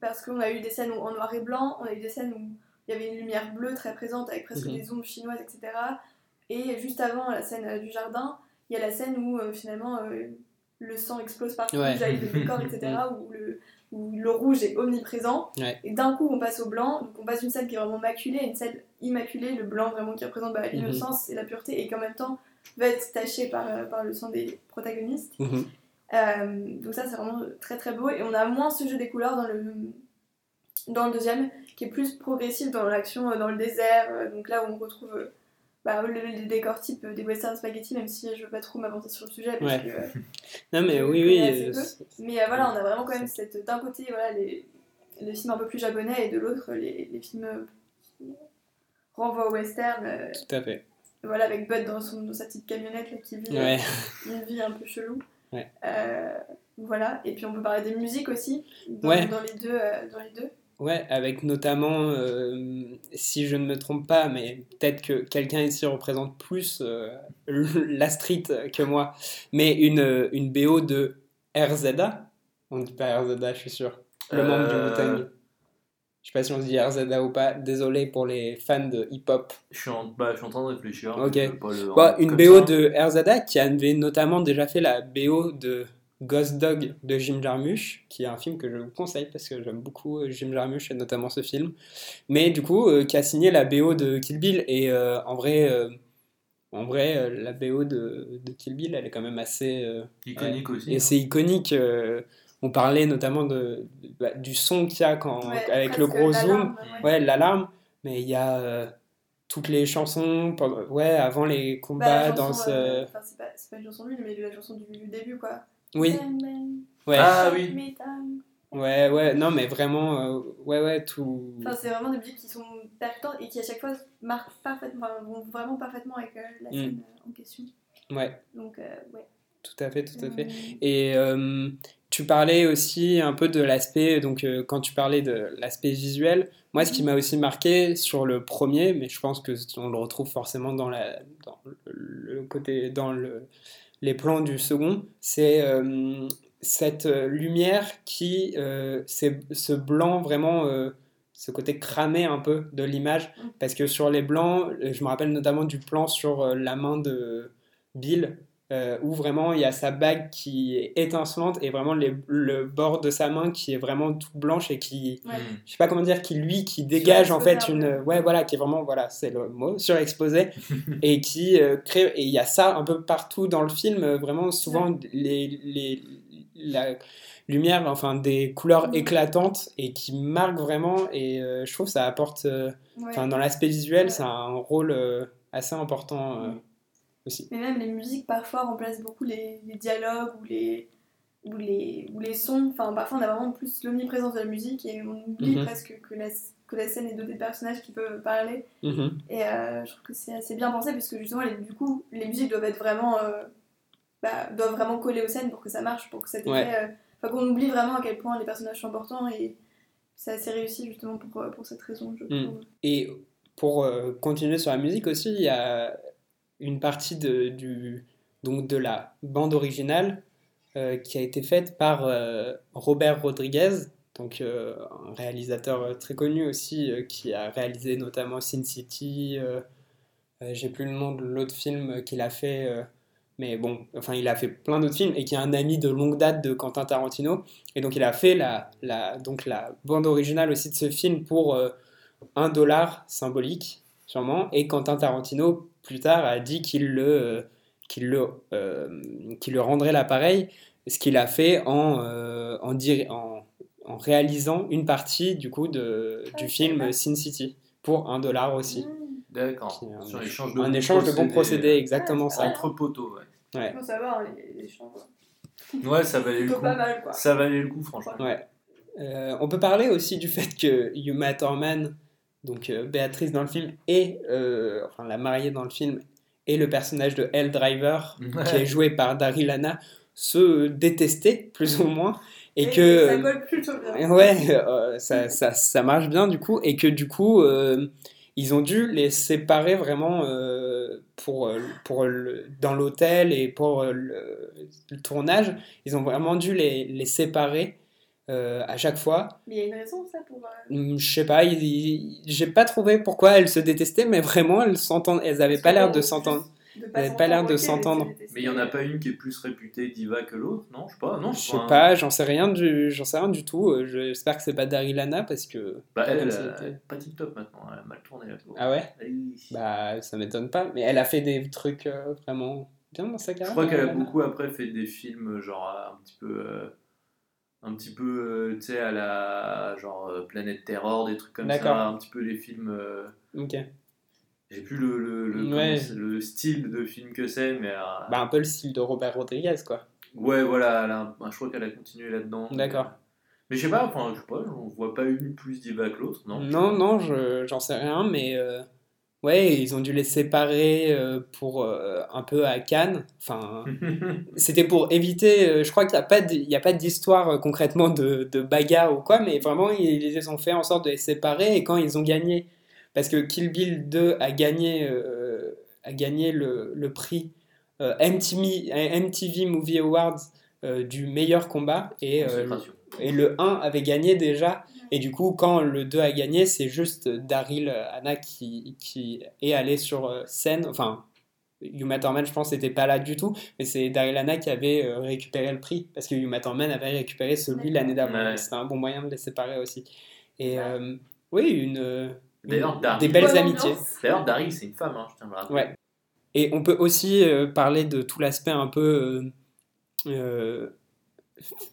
parce qu'on a eu des scènes où- en noir et blanc, on a eu des scènes où il y avait une lumière bleue très présente avec presque Mhm. des ombres chinoises, etc. Et juste avant la scène euh, du jardin, il y a la scène où euh, finalement euh, le sang explose partout, Ouais. jaillit décor, etc. où, le, où le rouge est omniprésent. Ouais. Et d'un coup, on passe au blanc. Donc on passe d'une scène qui est vraiment maculée à une scène immaculée, le blanc vraiment qui représente bah, l'innocence et la pureté, et qui en même temps va être taché par, euh, par le sang des protagonistes. Euh, donc ça c'est vraiment très très beau et on a moins ce jeu des couleurs dans le dans le deuxième qui est plus progressif dans l'action euh, dans le désert euh, donc là où on retrouve bah, le, le décor type des western spaghetti même si je veux pas trop m'avancer sur le sujet parce Ouais. que, euh, <laughs> Non mais oui, oui. mais euh, voilà on a vraiment quand même cette d'un côté voilà les, les films un peu plus japonais et de l'autre les, les films qui renvoient au western Tout à fait. voilà avec Bud dans, son, dans sa petite camionnette là, qui vit Ouais. une vie un peu chelou. Ouais. Euh, voilà, et puis on peut parler des musiques aussi, dans, Ouais. dans les, deux, euh, dans les deux. Ouais, avec notamment, euh, si je ne me trompe pas, mais peut-être que quelqu'un ici représente plus euh, <laughs> la street que moi, mais une, une BO de RZA. On dit pas RZA, je suis sûr. Le membre du Wu-Tang. Je sais pas si on se dit RZA ou pas. Désolé pour les fans de hip-hop. Je suis, en, bah, je suis en train de réfléchir. Ok. pas le- Bah, une BO ça. de RZA qui avait notamment déjà fait la BO de Ghost Dog de Jim Jarmusch, qui est un film que je vous conseille parce que j'aime beaucoup euh, Jim Jarmusch et notamment ce film. Mais du coup, euh, qui a signé la BO de Kill Bill. Et euh, en vrai, euh, en vrai euh, la BO de, de Kill Bill, elle est quand même assez. euh, Iconique aussi. et hein. c'est iconique. On parlait notamment de, de- bah, du son qu'il y a quand, Ouais, avec le gros zoom. ouais. Ouais, l'alarme, mais il y a euh, toutes les chansons, pendant- ouais, avant les Bah, combats, dans chanson, ce... euh, enfin, c'est pas, c'est pas une chanson de lui, mais la chanson du, du début, quoi. Oui, ouais, Ah oui. ouais, ouais, non, mais vraiment, euh, ouais, ouais, tout... Enfin, c'est vraiment des musiques qui sont percutantes et qui à chaque fois marquent parfaitement, vont vraiment parfaitement avec euh, la Mm. scène euh, en question. Ouais, Donc, euh, ouais. tout à fait, tout à fait. Mm. Et euh, tu parlais aussi un peu de l'aspect, donc euh, quand tu parlais de l'aspect visuel, moi ce qui m'a aussi marqué sur le premier, mais je pense que on le retrouve forcément dans, la, dans le côté, dans le, les plans du second, c'est euh, cette euh, lumière qui, euh, c'est ce blanc vraiment, ce côté cramé un peu de l'image, Mm. parce que sur les blancs, je me rappelle notamment du plan sur la main de Bill, euh, où vraiment il y a sa bague qui est étincelante et vraiment les- le bord de sa main qui est vraiment tout blanche et qui, Ouais. je sais pas comment dire, qui lui, qui dégage en fait une, ouais voilà, qui est vraiment, voilà, c'est le mot, surexposé <laughs> et qui euh, crée, et il y a ça un peu partout dans le film, euh, vraiment souvent les, les, la lumière, enfin des couleurs Mhm. éclatantes et qui marquent vraiment et euh, je trouve que ça apporte, euh, dans l'aspect visuel, Ouais. ça a un rôle euh, assez important euh, Mhm. Aussi. Mais même les musiques parfois remplacent beaucoup les, les dialogues ou les, ou, les, ou les sons. Enfin, parfois on a vraiment plus l'omniprésence de la musique et on oublie Mhm. presque que la, que la scène est dotée de personnages qui peuvent parler. Mhm. Et euh, je trouve que c'est assez bien pensé puisque justement, les- du coup, les musiques doivent être vraiment, euh, bah, doivent vraiment coller aux scènes pour que ça marche, pour que effet. Ouais. euh, Enfin, qu'on oublie vraiment à quel point les personnages sont importants et c'est assez réussi justement pour, pour cette raison, je Mm. trouve. Et pour continuer sur la musique aussi, il y a une partie de, du, donc de la bande originale euh, qui a été faite par euh, Robert Rodriguez, donc euh, un réalisateur très connu aussi, qui a réalisé notamment Sin City. J'ai plus le nom de l'autre film qu'il a fait, mais bon, enfin il a fait plein d'autres films et qui est un ami de longue date de Quentin Tarantino. Et donc il a fait la, la, donc la bande originale aussi de ce film pour un dollar symbolique, sûrement. Et Quentin Tarantino, plus tard, a dit qu'il le, euh, qu'il le, euh, qu'il le rendrait l'appareil, ce qu'il a fait en, euh, en, dir- en, en réalisant une partie du coup de, Ah, du je film. Sin City pour un dollar aussi. Mm. D'accord. Un Sur échange- de un bons échange de bons procédés, exactement Ouais, ça. Entre poteaux, ouais. Ouais. Faut savoir les, les chants. Ouais, ça valait le coup. pas mal quoi. Ça valait le coup, franchement. Ouais. Euh, on peut parler aussi du fait que Yuma Thurman, donc euh, Béatrice dans le film, et euh, enfin la mariée dans le film, et le personnage de Elle Driver, qui est joué par Daryl Hannah, se détestaient plus ou moins, et, que ça colle plutôt bien. ouais, euh, ça, ça, ça marche bien du coup, et que du coup euh, ils ont dû les séparer vraiment euh, pour, pour le- dans l'hôtel et pour le, le tournage, ils ont vraiment dû les, les séparer euh, à chaque fois. Mais il y a une raison ça pour. euh, Hum, Je sais pas, il- il- j'ai pas trouvé pourquoi elles se détestaient, mais vraiment elles s'entendent, elles avaient parce pas l'air de en s'entendre. plus de Elles avaient pas l'air de s'entendre. Mais il y en a pas une qui est plus réputée diva que l'autre, non? Je sais pas, non Je sais pas, j'en sais rien du, j'en sais rien du tout. euh, J'espère que c'est pas Daryl Hannah parce que. Bah, elle, elle, pas tip top maintenant, elle a mal tourné là. Ah ouais? Oui. Bah ça m'étonne pas, mais elle a fait des trucs euh, vraiment bien dans sa Je carrière. crois qu'elle a beaucoup après fait des films genre euh, un petit peu. Un petit peu, euh, tu sais, à la. genre euh, Planète Terror, des trucs comme ça. Un petit peu les films. euh, Ok. J'ai plus le, le, le, Ouais. style de film que c'est, mais. Bah un peu le style de Robert Rodriguez quoi. Ouais, voilà, elle a un- je crois qu'elle a continué là-dedans. D'accord. Mais je sais pas, enfin, je sais pas, on voit pas une plus diva que l'autre, non? Non, non, je- j'en sais rien, mais ouais, ils ont dû les séparer euh, pour euh, un peu à Cannes. Enfin, <laughs> c'était pour éviter. euh, je crois qu'il n'y a pas d'histoire concrètement de, de bagarre ou quoi, mais vraiment ils, ils ont fait en sorte de les séparer et quand ils ont gagné, parce que Kill Bill 2 a gagné, a gagné le, le prix MTV, MTV Movie Awards euh, du meilleur combat et euh, et le 1 avait gagné déjà. Et du coup, quand le 2 a gagné, c'est juste Daryl Anna qui, qui est allé sur euh, scène. Enfin, Yuma Thurman, je pense, n'était pas là du tout. Mais c'est Daryl Anna qui avait euh, récupéré le prix. Parce que Yuma Thurman avait récupéré celui l'année d'avant. Ouais. Donc C'était un bon moyen de les séparer aussi. Et Ouais. euh, oui, une, des Daryl- belles amitiés. D'ailleurs, Daryl, c'est une femme, hein, je tiens à. Ouais. Et on peut aussi euh, parler de tout l'aspect un peu euh,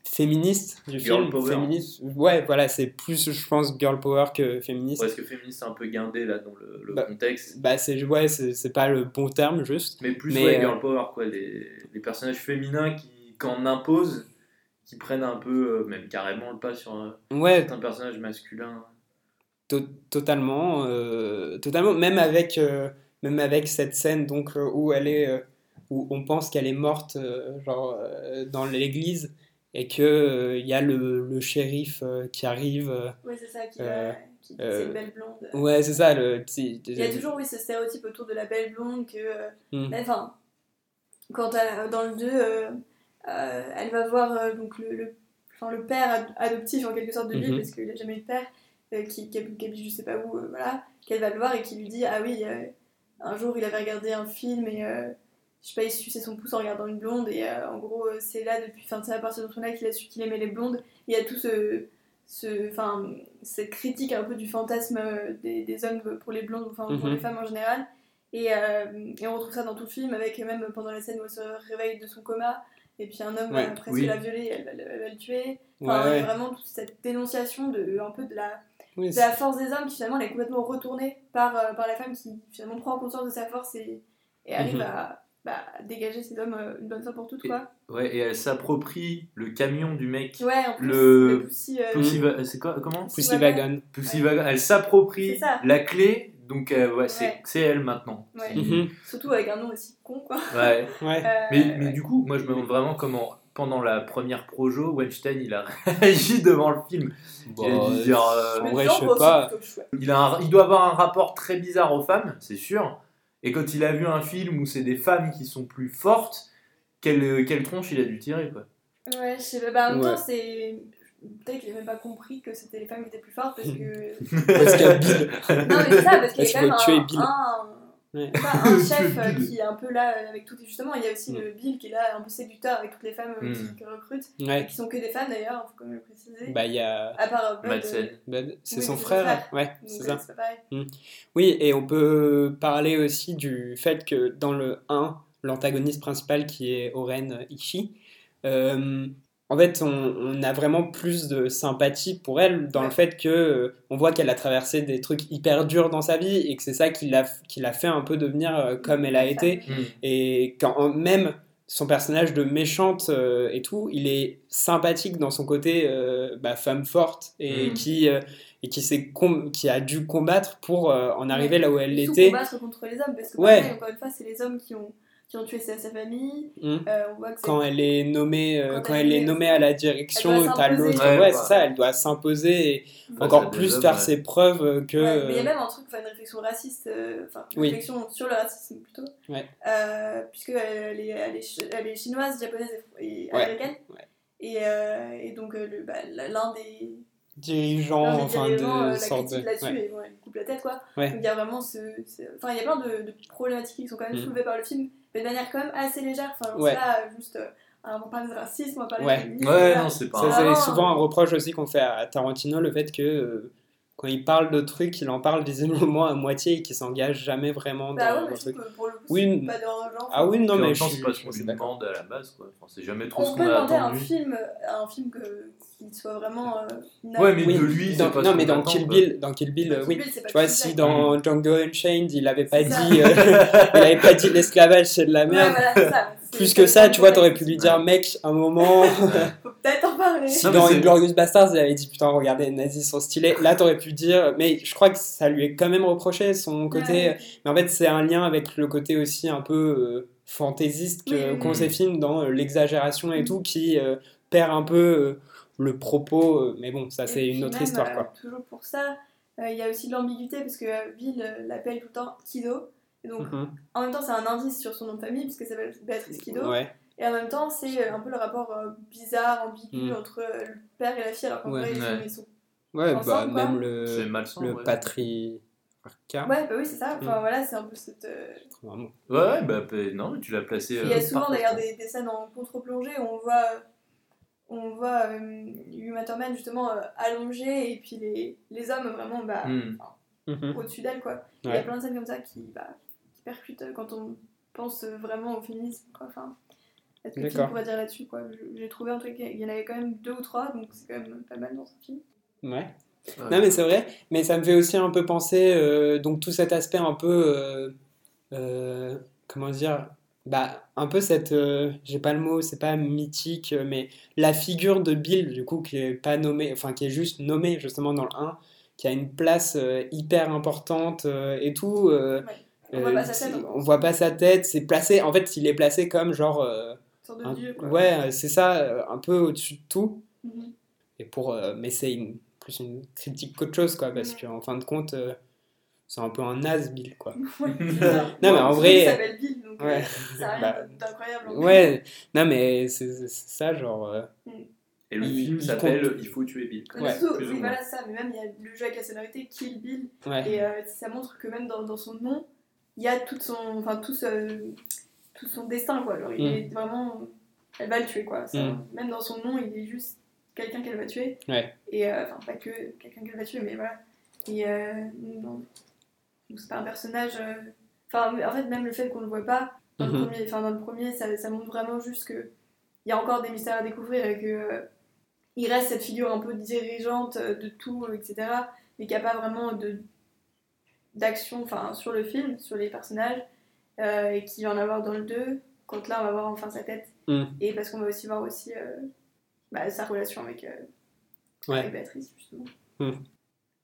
féministe du Girl film. power. Féministe. Ouais, voilà, c'est plus, je pense, girl power que féministe. Parce que féministe, c'est un peu guindé là dans le, le Bah, contexte. Bah, c'est ouais, c'est c'est pas le bon terme, juste. Mais plus mais, ouais, euh, girl power, quoi. Les, les personnages féminins qui, quand on impose, qui prennent un peu, euh, même carrément le pas sur euh, Ouais, certains personnages masculins. to- totalement, euh, totalement. Même avec, euh, même avec cette scène donc où elle est, où on pense qu'elle est morte, euh, genre euh, dans l'église, et que euh, il y a le, le shérif qui arrive. Ouais, c'est ça, qui, euh, c'est une belle blonde. ouais, c'est ça. Le, Il y a toujours, oui, ce stéréotype autour de la belle blonde que. euh, Mm. mais Enfin, quand elle- dans le 2, euh, euh, elle va voir donc le, le, enfin, le père ad- adoptif en quelque sorte de Bill, Mhm. parce qu'il n'a jamais eu de père, qui, qui, habite- je sais pas où, voilà, qu'elle va le voir et qui lui dit Ah oui, un jour il avait regardé un film et. Je sais pas, il suçait son pouce en regardant une blonde et euh, en gros euh, c'est là depuis, enfin c'est à partir de ce moment-là qu'il a su qu'il aimait les blondes. Il y a tout ce, ce, cette critique un peu du fantasme euh, des, des hommes pour les blondes, enfin pour Mhm. les femmes en général. Et, euh, et on retrouve ça dans tout le film avec même pendant la scène où elle se réveille de son coma et puis un homme Ouais. euh, presque Oui. l'a violée, elle, va le- elle va le tuer. Ouais, Enfin, il y ouais. a vraiment toute cette dénonciation de un peu de la Oui, de la force des hommes qui finalement elle est complètement retournée par, par la femme qui finalement prend conscience de sa force et, et arrive Mhm. à bah, dégager ces hommes euh, une bonne fois pour toutes quoi. Ouais, et elle s'approprie le camion du mec. Ouais, en plus, Le- le Pussy, euh, Pussy Va- c'est quoi Comment Pussy Pussy Wagon. Pussy Wagon. Elle s'approprie la clé, donc euh, ouais, c'est Ouais. c'est elle maintenant. ouais. Mhm. surtout avec un nom aussi con quoi. Ouais. <laughs> Ouais. Euh, Mais, mais du coup, moi je me demande vraiment comment, pendant la première projo, Weinstein il a <laughs> réagi devant le film. Il a Bon, dû dire. euh, en vrai, je sais pas. plutôt chouette. il, a un- il doit avoir un rapport très bizarre aux femmes, c'est sûr. Et quand il a vu un film où c'est des femmes qui sont plus fortes, quelle, quelle tronche il a dû tirer quoi. Ouais, je sais pas. Bah, en même Ouais. temps, c'est. Peut-être qu'il a même pas compris que c'était les femmes qui étaient plus fortes parce que. Parce qu'il y a Bill. Non, mais c'est ça, parce qu'il y a quand même un, Ouais. pas <laughs> un chef euh, qui est un peu là euh, avec toutes les. Justement, il y a aussi Mm. le Bill qui est là, un peu séducteur avec toutes les femmes euh, Mm. qui, recrutent, Ouais. qui sont que des femmes d'ailleurs, faut quand même le préciser. Bah, il y a. à part euh, Bud, Madsen. euh, Bud, c'est Oui, son frère. frère. Ouais, donc, c'est ça. c'est pas pareil. Oui, et on peut parler aussi du fait que dans le 1, l'antagoniste principal qui est Oren Ishii, euh, en fait, on, on a vraiment plus de sympathie pour elle dans le fait que euh, on voit qu'elle a traversé des trucs hyper durs dans sa vie et que c'est ça qui l'a qui l'a fait un peu devenir euh, comme elle a été et quand même son personnage de méchante euh, et tout, il est sympathique dans son côté euh, bah, femme forte et Mm. qui euh, et qui s'est com- qui a dû combattre pour euh, en arriver là où elle Surtout était. combattre contre les hommes, parce que Ouais. pareil, encore une fois, c'est les hommes qui ont, qui ont tué sa, sa famille. Mm. Euh, on voit que Quand elle est nommée, euh, Quand quand, elle elle est nommée à la direction, t'as l'autre. Ouais, Ouais, c'est ça, elle doit s'imposer et à encore plus faire ouais. ses preuves euh, que. Ouais, mais il y a même un truc, enfin une réflexion raciste, euh, enfin une Oui. réflexion sur le racisme plutôt, Ouais. euh, puisque elle est, elle, est, elle est chinoise, japonaise et américaine, Ouais. et, euh, et donc euh, le, bah, l'un des, dirigeant, l'un des enfin dirigeants euh, de la sorte de. là-dessus ouais. et bon, elle coupe la tête quoi. Ouais. Donc il y a vraiment ce, enfin il y a plein de, de problématiques qui sont quand même Mm. soulevées par le film, mais de manière quand même assez légère. Enfin Ouais. c'est pas juste, euh, ah, on va parler de racisme, on Ouais. de féminisme, Ouais, non, c'est pas Ça, Vraiment, c'est souvent un reproche aussi qu'on fait à Tarantino, le fait que euh, quand il parle de trucs, il en parle <laughs> visiblement à moitié et qu'il s'engage jamais vraiment Bah dans ouais, le truc. pour le coup, Oui. Ah oui, non, mais je suis, c'est pas ce qu'on lui demande à la base, quoi. Enfin, c'est jamais trop ce On qu'on peut a demander un film, un film que, qui soit vraiment. euh, Ouais, mais Oui, de lui, c'est dans- pas non, ce mais qu'on dans Kill. Bill, dans Kill Bill, Kill euh, oui. Bill, c'est pas Tu vois, Kill si dans Django Unchained, il avait pas dit, euh, <laughs> il avait pas dit l'esclavage c'est de la Ouais, merde. voilà, Plus que ça, tu vois, t'aurais pu lui dire, mec, un moment, <laughs> Faut peut-être en parler. si dans Inglorious Bastards, il avait dit, putain, regardez, les nazis sont stylés. Là, t'aurais pu dire, mais je crois que ça lui est quand même reproché, son côté. Ouais. Mais en fait, c'est un lien avec le côté aussi un peu euh, fantaisiste que- Oui, films dans euh, l'exagération et tout, qui euh, perd un peu euh, le propos. euh, mais bon, ça, Et c'est une autre même, histoire, euh, quoi. toujours pour ça, euh, il y a aussi de l'ambiguïté parce que Bill euh, l'appelle tout le temps Kido. Et donc, Mhm. en même temps, c'est un indice sur son nom de famille puisqu'elle s'appelle Béatrice Kido. Ouais. Et en même temps, c'est euh, un peu le rapport euh, bizarre, ambigu Mm. entre euh, le père et la fille alors qu'en Ouais. vrai, ils sont- Ouais. ils sont Ouais, bah, Ensemble, quoi. même le, malsain. le ouais. patriarcat. Ouais, bah oui, c'est ça. Enfin Mm. voilà, c'est un peu cette. euh, Vraiment. Ouais, ouais, bah, bah, non, mais tu l'as placé. Il y a souvent d'ailleurs des, des scènes en contre-plongée où on voit, on voit euh, Uma Thurman justement euh, allongée et puis les, les hommes vraiment bah, Hmm. Mhm. au-dessus d'elle quoi. Il y a plein de scènes comme ça qui, bah, qui percutent euh, quand on pense vraiment au féminisme quoi. Enfin, est-ce que tu pourrais dire là-dessus quoi? J'ai trouvé un truc, il y en avait quand même deux ou trois donc c'est quand même pas mal dans ce film. Ouais. Ouais. Non mais c'est vrai, mais ça me fait aussi un peu penser, euh, donc tout cet aspect un peu, euh, euh, comment dire, bah un peu cette, euh, j'ai pas le mot, c'est pas mythique, mais la figure de Bill du coup qui est pas nommée, enfin qui est juste nommée justement dans le 1, qui a une place euh, hyper importante euh, et tout. euh, On voit euh, pas sa tête, on voit pas sa tête, c'est placé, en fait il est placé comme genre, euh, sorte de un- dieu, quoi. ouais, c'est ça, euh, un peu au-dessus de tout. Mhm. Et pour, euh, mais c'est une- plus une critique qu'autre chose, quoi, parce qu'en fin de compte, euh, c'est un peu un naze, Bill, quoi. <laughs> Ouais. <laughs> Non, mais en vrai- qu'il s'appelle Bill, donc Ouais. euh, ça a rien Bah, d'incroyable. en Ouais, non, mais c'est c'est ça, genre. euh, Et le Il- film il s'appelle compte. Il faut tuer Bill. Ouais, plus ou oui, moins. voilà ça, mais même il y a le jeu avec la sonorité Kill Bill, ouais. et euh, ça montre que même dans, dans son nom, il y a tout son, enfin, tout, ce- tout son destin, quoi. Genre, il Mm. est vraiment. Elle va le tuer, quoi. Ça, Mm. Même dans son nom, il est juste quelqu'un qu'elle va tuer. Ouais. Et euh, enfin, pas que quelqu'un qu'elle va tuer, mais voilà. Et euh, non. Donc, c'est pas un personnage. euh, Enfin, en fait, même le fait qu'on le voit pas, dans, le Mhm. premier, enfin, dans le premier, ça, ça montre vraiment juste que il y a encore des mystères à découvrir et que euh, il reste cette figure un peu dirigeante de tout, etc. Mais qui a pas vraiment de d'action enfin, sur le film, sur les personnages, euh, et qui va en avoir dans le 2, quand là on va voir enfin sa tête. Mm. Et parce qu'on va aussi voir aussi euh, bah, sa relation avec, euh, Ouais. avec Béatrice, justement. Mm.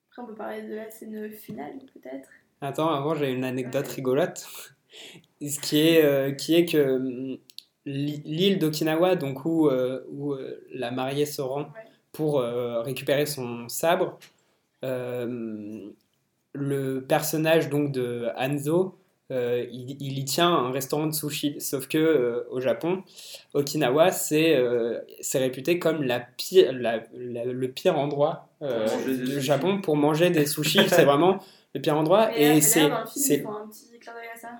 Après, on peut parler de la scène finale, peut-être. Attends, avant j'ai une anecdote Ouais. rigolote. Ce qui est, qui est que l'i- l'île d'Okinawa, donc où, où la mariée se rend Ouais. pour récupérer son sabre, euh, le personnage donc de Hanzo, euh, il, il y tient un restaurant de sushi. Sauf que euh, au Japon, Okinawa, c'est euh, c'est réputé comme la pire, la- la- le pire endroit euh, du. Japon pour manger des sushis. c'est vraiment <laughs> le pire endroit. Mais, et c'est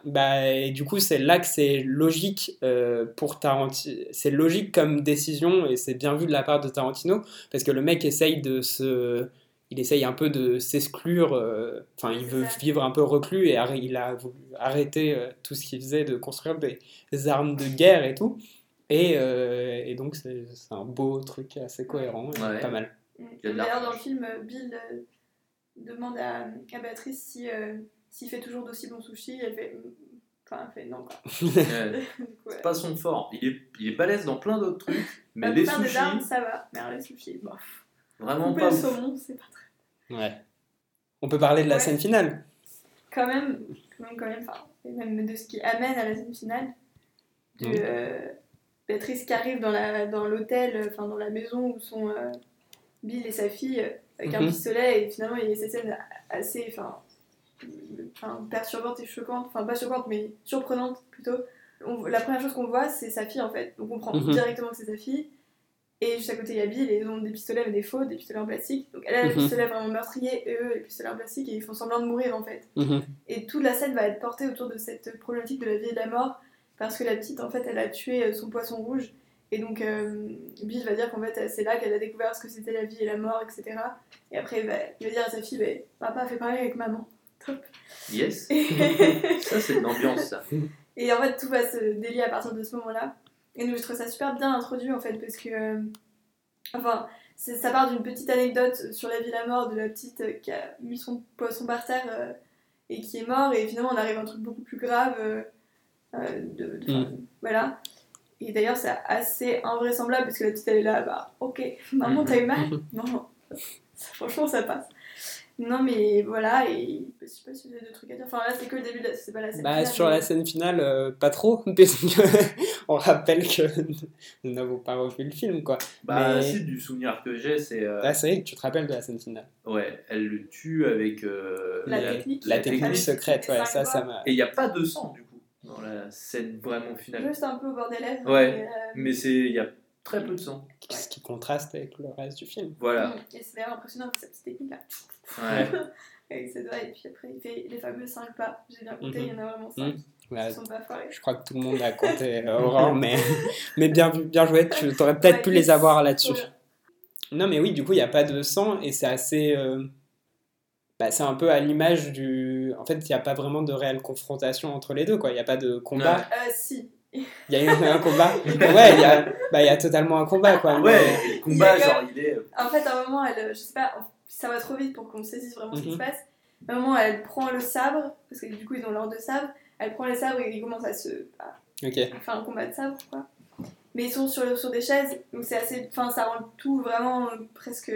bah, et du coup, c'est là que c'est logique euh, pour Tarantino. C'est logique comme décision et c'est bien vu de la part de Tarantino parce que le mec essaye de se. Il essaye un peu de s'exclure. euh, Enfin, il veut vivre un peu reclus et arr- il a voulu arrêter euh, tout ce qu'il faisait de construire des, des armes de guerre et tout. Et, euh, et donc, c'est un beau truc assez cohérent, et Ouais. pas mal. D'ailleurs, dans le film, Bill euh, demande à, à Béatrice si, euh, s'il fait toujours d'aussi bons sushis. Elle fait. mm, Enfin, elle fait non, quoi. <laughs> Ouais. <laughs> C'est pas son fort. Il est, il est balèze dans plein d'autres trucs, mais Bah, les sushis, armes, ça va. Mais les sushis, bof. Vraiment Couper pas le ouf. saumon, c'est pas très. Ouais. On peut parler de la Ouais. scène finale. Quand même, quand même, quand même, enfin, et même de ce qui amène à la scène finale, de euh, Béatrice qui arrive dans la dans l'hôtel, euh, enfin dans la maison où sont euh, Bill et sa fille avec un Mhm. pistolet et finalement il y a cette scène assez, enfin, enfin, perturbante et choquante, enfin pas choquante mais surprenante plutôt. On- la première chose qu'on voit c'est sa fille en fait, donc on comprend Mhm. directement que c'est sa fille. Et juste à côté, il y a Bill, et ils ont des pistolets, mais des faux, des pistolets en plastique. Donc elle a le Mhm. pistolet vraiment meurtrier, et eux, les pistolets en plastique, et ils font semblant de mourir en fait. Mhm. Et toute la scène va être portée autour de cette problématique de la vie et de la mort, parce que la petite, en fait, elle a tué euh, son poisson rouge. Et donc, euh, Bill va dire qu'en fait, c'est là qu'elle a découvert ce que c'était la vie et la mort, etc. Et après, il va, il va dire à sa fille, bah, papa fait pareil avec maman. Top. Yes. <laughs> Ça, c'est de l'ambiance, ça. et en fait, tout va se délier à partir de ce moment-là. Et donc, je trouve ça super bien introduit, en fait, parce que... euh, enfin, ça part d'une petite anecdote sur la vie et la mort de la petite euh, qui a mis son poisson par terre euh, et qui est mort, et finalement, on arrive à un truc beaucoup plus grave. de, de- enfin, Voilà. Et d'ailleurs, c'est assez invraisemblable parce que la petite elle est là, bah ok, maman t'as eu mal? Non, non, franchement ça passe. Non mais voilà, et je sais pas si vous avez d'autres trucs à dire. Enfin là, c'est que le début, de c'est pas la scène. Bah, finale, sur mais- la scène finale, euh, pas trop, <laughs> on rappelle que <laughs> nous n'avons pas revu le film, quoi. Bah, Mais- si, du souvenir que j'ai, c'est. euh, Ah, c'est vrai que tu te rappelles de la scène finale. ouais, elle le tue avec. euh, La La- technique. La technique secrète, ouais, ça, ça m'a... Et il n'y a pas de sang, du coup, dans la scène vraiment finale. Juste un peu au bord des lèvres. Ouais. mais, euh, Mais c'est il y a très peu de sang. Ce qui contraste avec le reste du film. Voilà. mm, Et c'est d'ailleurs impressionnant avec sa petite technique là. Ouais. <laughs> avec ses doigts, et puis après il fait les fameux 5 pas. J'ai bien compté, il y en a vraiment 5 Mhm. Sont pas foirés. je crois que tout le monde a compté <laughs> euh, Aurore, mais, <laughs> mais bien, bien joué, tu aurais peut-être Ouais, pu les avoir là-dessus. Non, mais oui, du coup, il n'y a pas de sang et c'est assez. euh, bah, c'est un peu à l'image du. En fait, il n'y a pas vraiment de réelle confrontation entre les deux, quoi. Il n'y a pas de combat. Ouais. Euh, si. Il y a eu un combat. ouais, il y a, bah, il y a totalement un combat, quoi. Ouais, le combat, Il genre, il est. En fait, à un moment, elle, je sais pas, ça va trop vite pour qu'on saisisse vraiment ce qui Mhm. se passe. À un moment, elle prend le sabre, parce que du coup, ils ont l'ordre de sabre. Elle prend le sabre et ils commencent à se. à Ok. faire un combat de sabre, quoi. Mais ils sont sur, sur des chaises, donc c'est assez. Enfin, ça rend tout vraiment euh, presque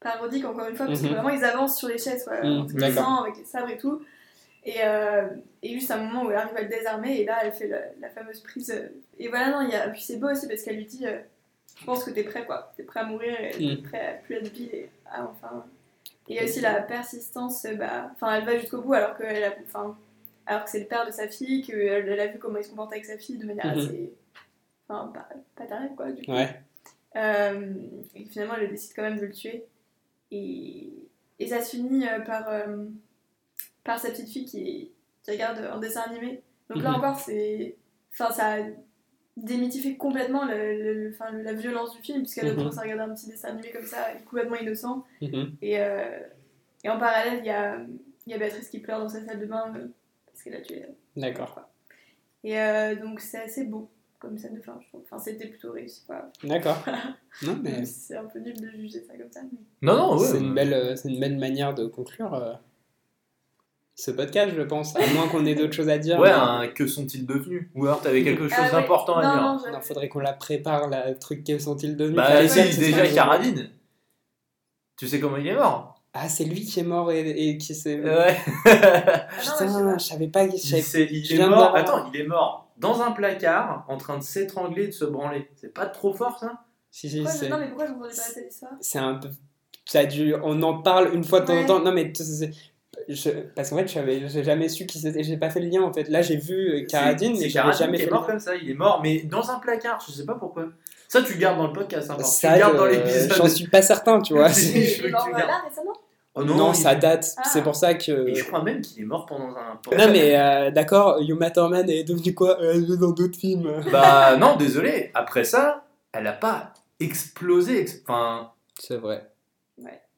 parodique, encore une fois, parce que Mhm. vraiment, ils avancent sur les chaises, quoi, Mhm, en se avec les sabres et tout. Et, euh, et juste un moment où elle arrive à le désarmer, et là, elle fait la, la fameuse prise. euh, Et voilà, non, il y a... puis c'est beau aussi parce qu'elle lui dit euh, Je pense que t'es prêt, quoi. T'es prêt à mourir, et t'es Mm. prêt à plus être vie, et à enfin. Et il y a aussi la persistance, bah. Enfin, elle va jusqu'au bout alors que, elle a... enfin, alors que c'est le père de sa fille, qu'elle elle a vu comment il se comporte avec sa fille de manière Mhm. assez. Enfin, pas, pas terrible, quoi, du coup. Ouais. Euh, et finalement, elle décide quand même de le tuer. Et, et ça se finit par, euh, par sa petite fille qui, qui regarde un dessin animé. Donc là Mhm. encore, c'est. Enfin, ça démythifie complètement le, le- la violence du film, puisqu'elle Mhm. commence à regarder un petit dessin animé comme ça, complètement innocent. Mhm. Et, euh, et en parallèle, il y a, il y a Béatrice qui pleure dans sa salle de bain euh, parce qu'elle a tué. euh, D'accord. Et euh, donc, c'est assez beau comme scène de fin, je trouve. Enfin, c'était plutôt réussi, quoi. D'accord. <laughs> Non, mais C'est un peu nul de juger ça comme ça. mais- Non, non, ouais. c'est ouais. une, belle, euh, c'est une belle manière de conclure euh, ce podcast, je pense. À moins qu'on ait d'autres choses à dire. Ouais, mais- que sont-ils devenus Ou alors t'avais quelque chose Ah ouais. d'important à non, dire Non, faudrait qu'on la prépare, la truc. Quels sont-ils devenus? Bah, Fallait si, que déjà Caradine. Tu sais comment il est mort? Ah, c'est lui qui est mort et, et qui s'est. Ouais. <laughs> Ah Putain, je savais pas. qu'il- je Il, savais- s'est- il est mort. Attends, il est mort dans un placard en train de s'étrangler et de se branler. C'est pas trop fort ça? Si, si, c'est. Non, mais pourquoi je m'entendais pas cette histoire c'est un peu. Ça a dû. On en parle une fois de temps en temps. Non, mais. Je- Parce qu'en fait, j'avais- j'ai jamais su qui c'était. J'ai pas fait le lien en fait. Là, j'ai vu euh, Caradine, mais j'avais jamais fait est le mort comme ça. Il est mort, mais dans un placard. Je sais pas pourquoi. Ça, tu le gardes dans le podcast. Hein, tu Ça, le gardes dans euh, l'épisode. J'en suis pas certain, tu vois. <laughs> Il est mort tu euh, gardes. là récemment? Oh non, il- ça date. Ah. C'est pour ça que. Et je crois même qu'il est mort pendant un. Non mais euh, d'accord, Uma Thurman est devenue quoi? Euh, Elle est dans d'autres films. Bah non, désolé. Après ça, elle a pas explosé. ex- Enfin, C'est vrai.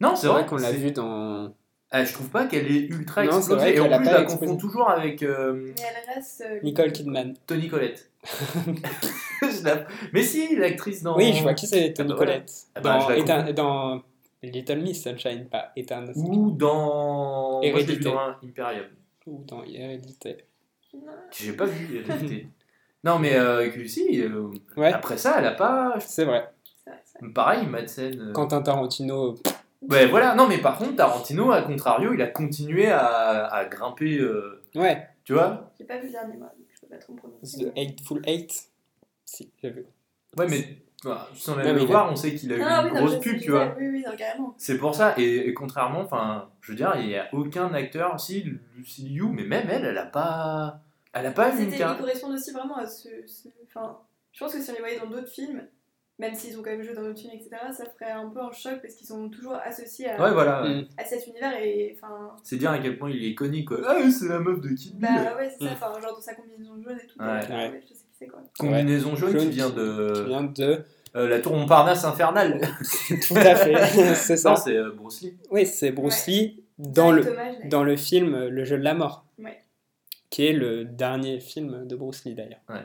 non, c'est vrai vrai qu'on l'a vu dans. Ah, je trouve pas qu'elle est ultra Non, vrai Et en plus, je la confonds toujours avec euh, Mais elle reste. euh, Nicole Kidman. Tony Collette. <laughs> Mais si, l'actrice dans. Oui, je vois qui c'est Tony Ah bah. Collette. Ah bah, Dans, dans Little Miss Sunshine, pas Eternal Ou dans. Moi, Hérédité. dans Imperium. Ou dans Hérédité. J'ai pas vu Hérédité. non, mais euh, si. euh, Ouais, Après ça, elle a pas. c'est vrai. Pareil, Madsen. euh, Quentin Tarantino. Ouais, voilà. Non, mais par contre, Tarantino, à contrario, il a continué à, à grimper. euh, Ouais, Tu vois J'ai pas vu le dernier, moi, donc je peux pas trop me prononcer. The Eightful Eight. Si, j'ai vu. Ouais, mais bah, sans même mais le il voir, on sait qu'il a eu Ah une oui, non, grosse je- pub, tu vois. Oui, oui, non, carrément. C'est pour ça, et, et contrairement, enfin, je veux dire, il n'y a aucun acteur, si, Lucy Liu, mais même elle, elle a pas. Elle a pas eu une C'était- Ils carte. correspondent aussi vraiment à ce. ce- Enfin, je pense que si on les voyait dans d'autres films, même s'ils ont quand même joué dans d'autres films, etc., ça ferait un peu un choc parce qu'ils sont toujours associés à, Ouais, voilà. ouais. Mm. à cet univers et. Enfin. C'est dire à quel point il est iconique, quoi. Ah, c'est la meuf de Kid Bill. Bah ouais, c'est ça, Mm. enfin, genre dans sa combinaison jaune et tout. Ouais. donc, Ouais. ouais, je sais qui c'est quoi. Combinaison jaune, Jaune qui vient de Qui vient de. euh, la tour Montparnasse infernale. <laughs> Tout à fait, <laughs> c'est ça. Non, c'est euh, Bruce Lee. Oui, c'est Bruce Lee dans le, hommage, d'ailleurs. dans le film euh, Le jeu de la mort. Ouais. Qui est le dernier film de Bruce Lee d'ailleurs. Ouais.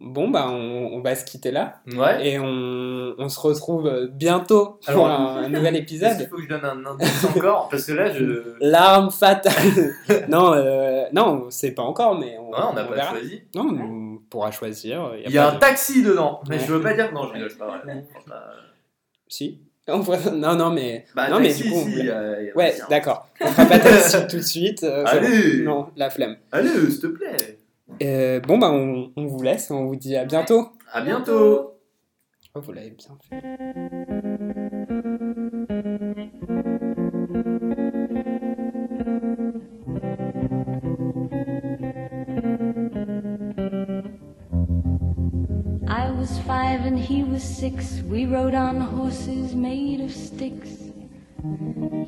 Bon, bah, on, on va se quitter là. Ouais. Et on, on se retrouve euh, bientôt pour Alors, un, nouvel épisode. qu'il faut que je donne un indice encore? Parce que là, je. L'arme fatale. <laughs> non, euh, non, c'est pas encore, mais on, Ouais, on n'a on pas verra. choisi. Non, on pourra choisir. Il y a un de- taxi dedans. Mais Ouais. je veux pas dire. Non, je rigole, pas Si. On Non, non, mais. Bah, non, mais du coup. on si, il il y a Ouais, d'accord. On fera pas taxi <laughs> tout de suite. euh, Allez. bon. Non, la flemme. Allez, s'il te plaît. Euh, bon, bah, on, on vous laisse. On vous dit à bientôt. À bientôt. Oh, vous l'avez bien fait. I was five and he was six. We rode on horses made of sticks.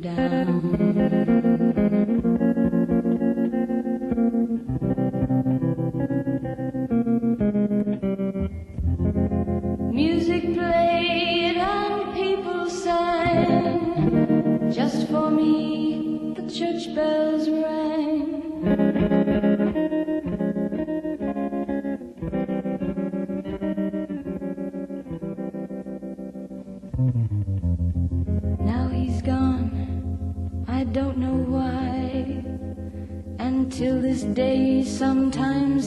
down.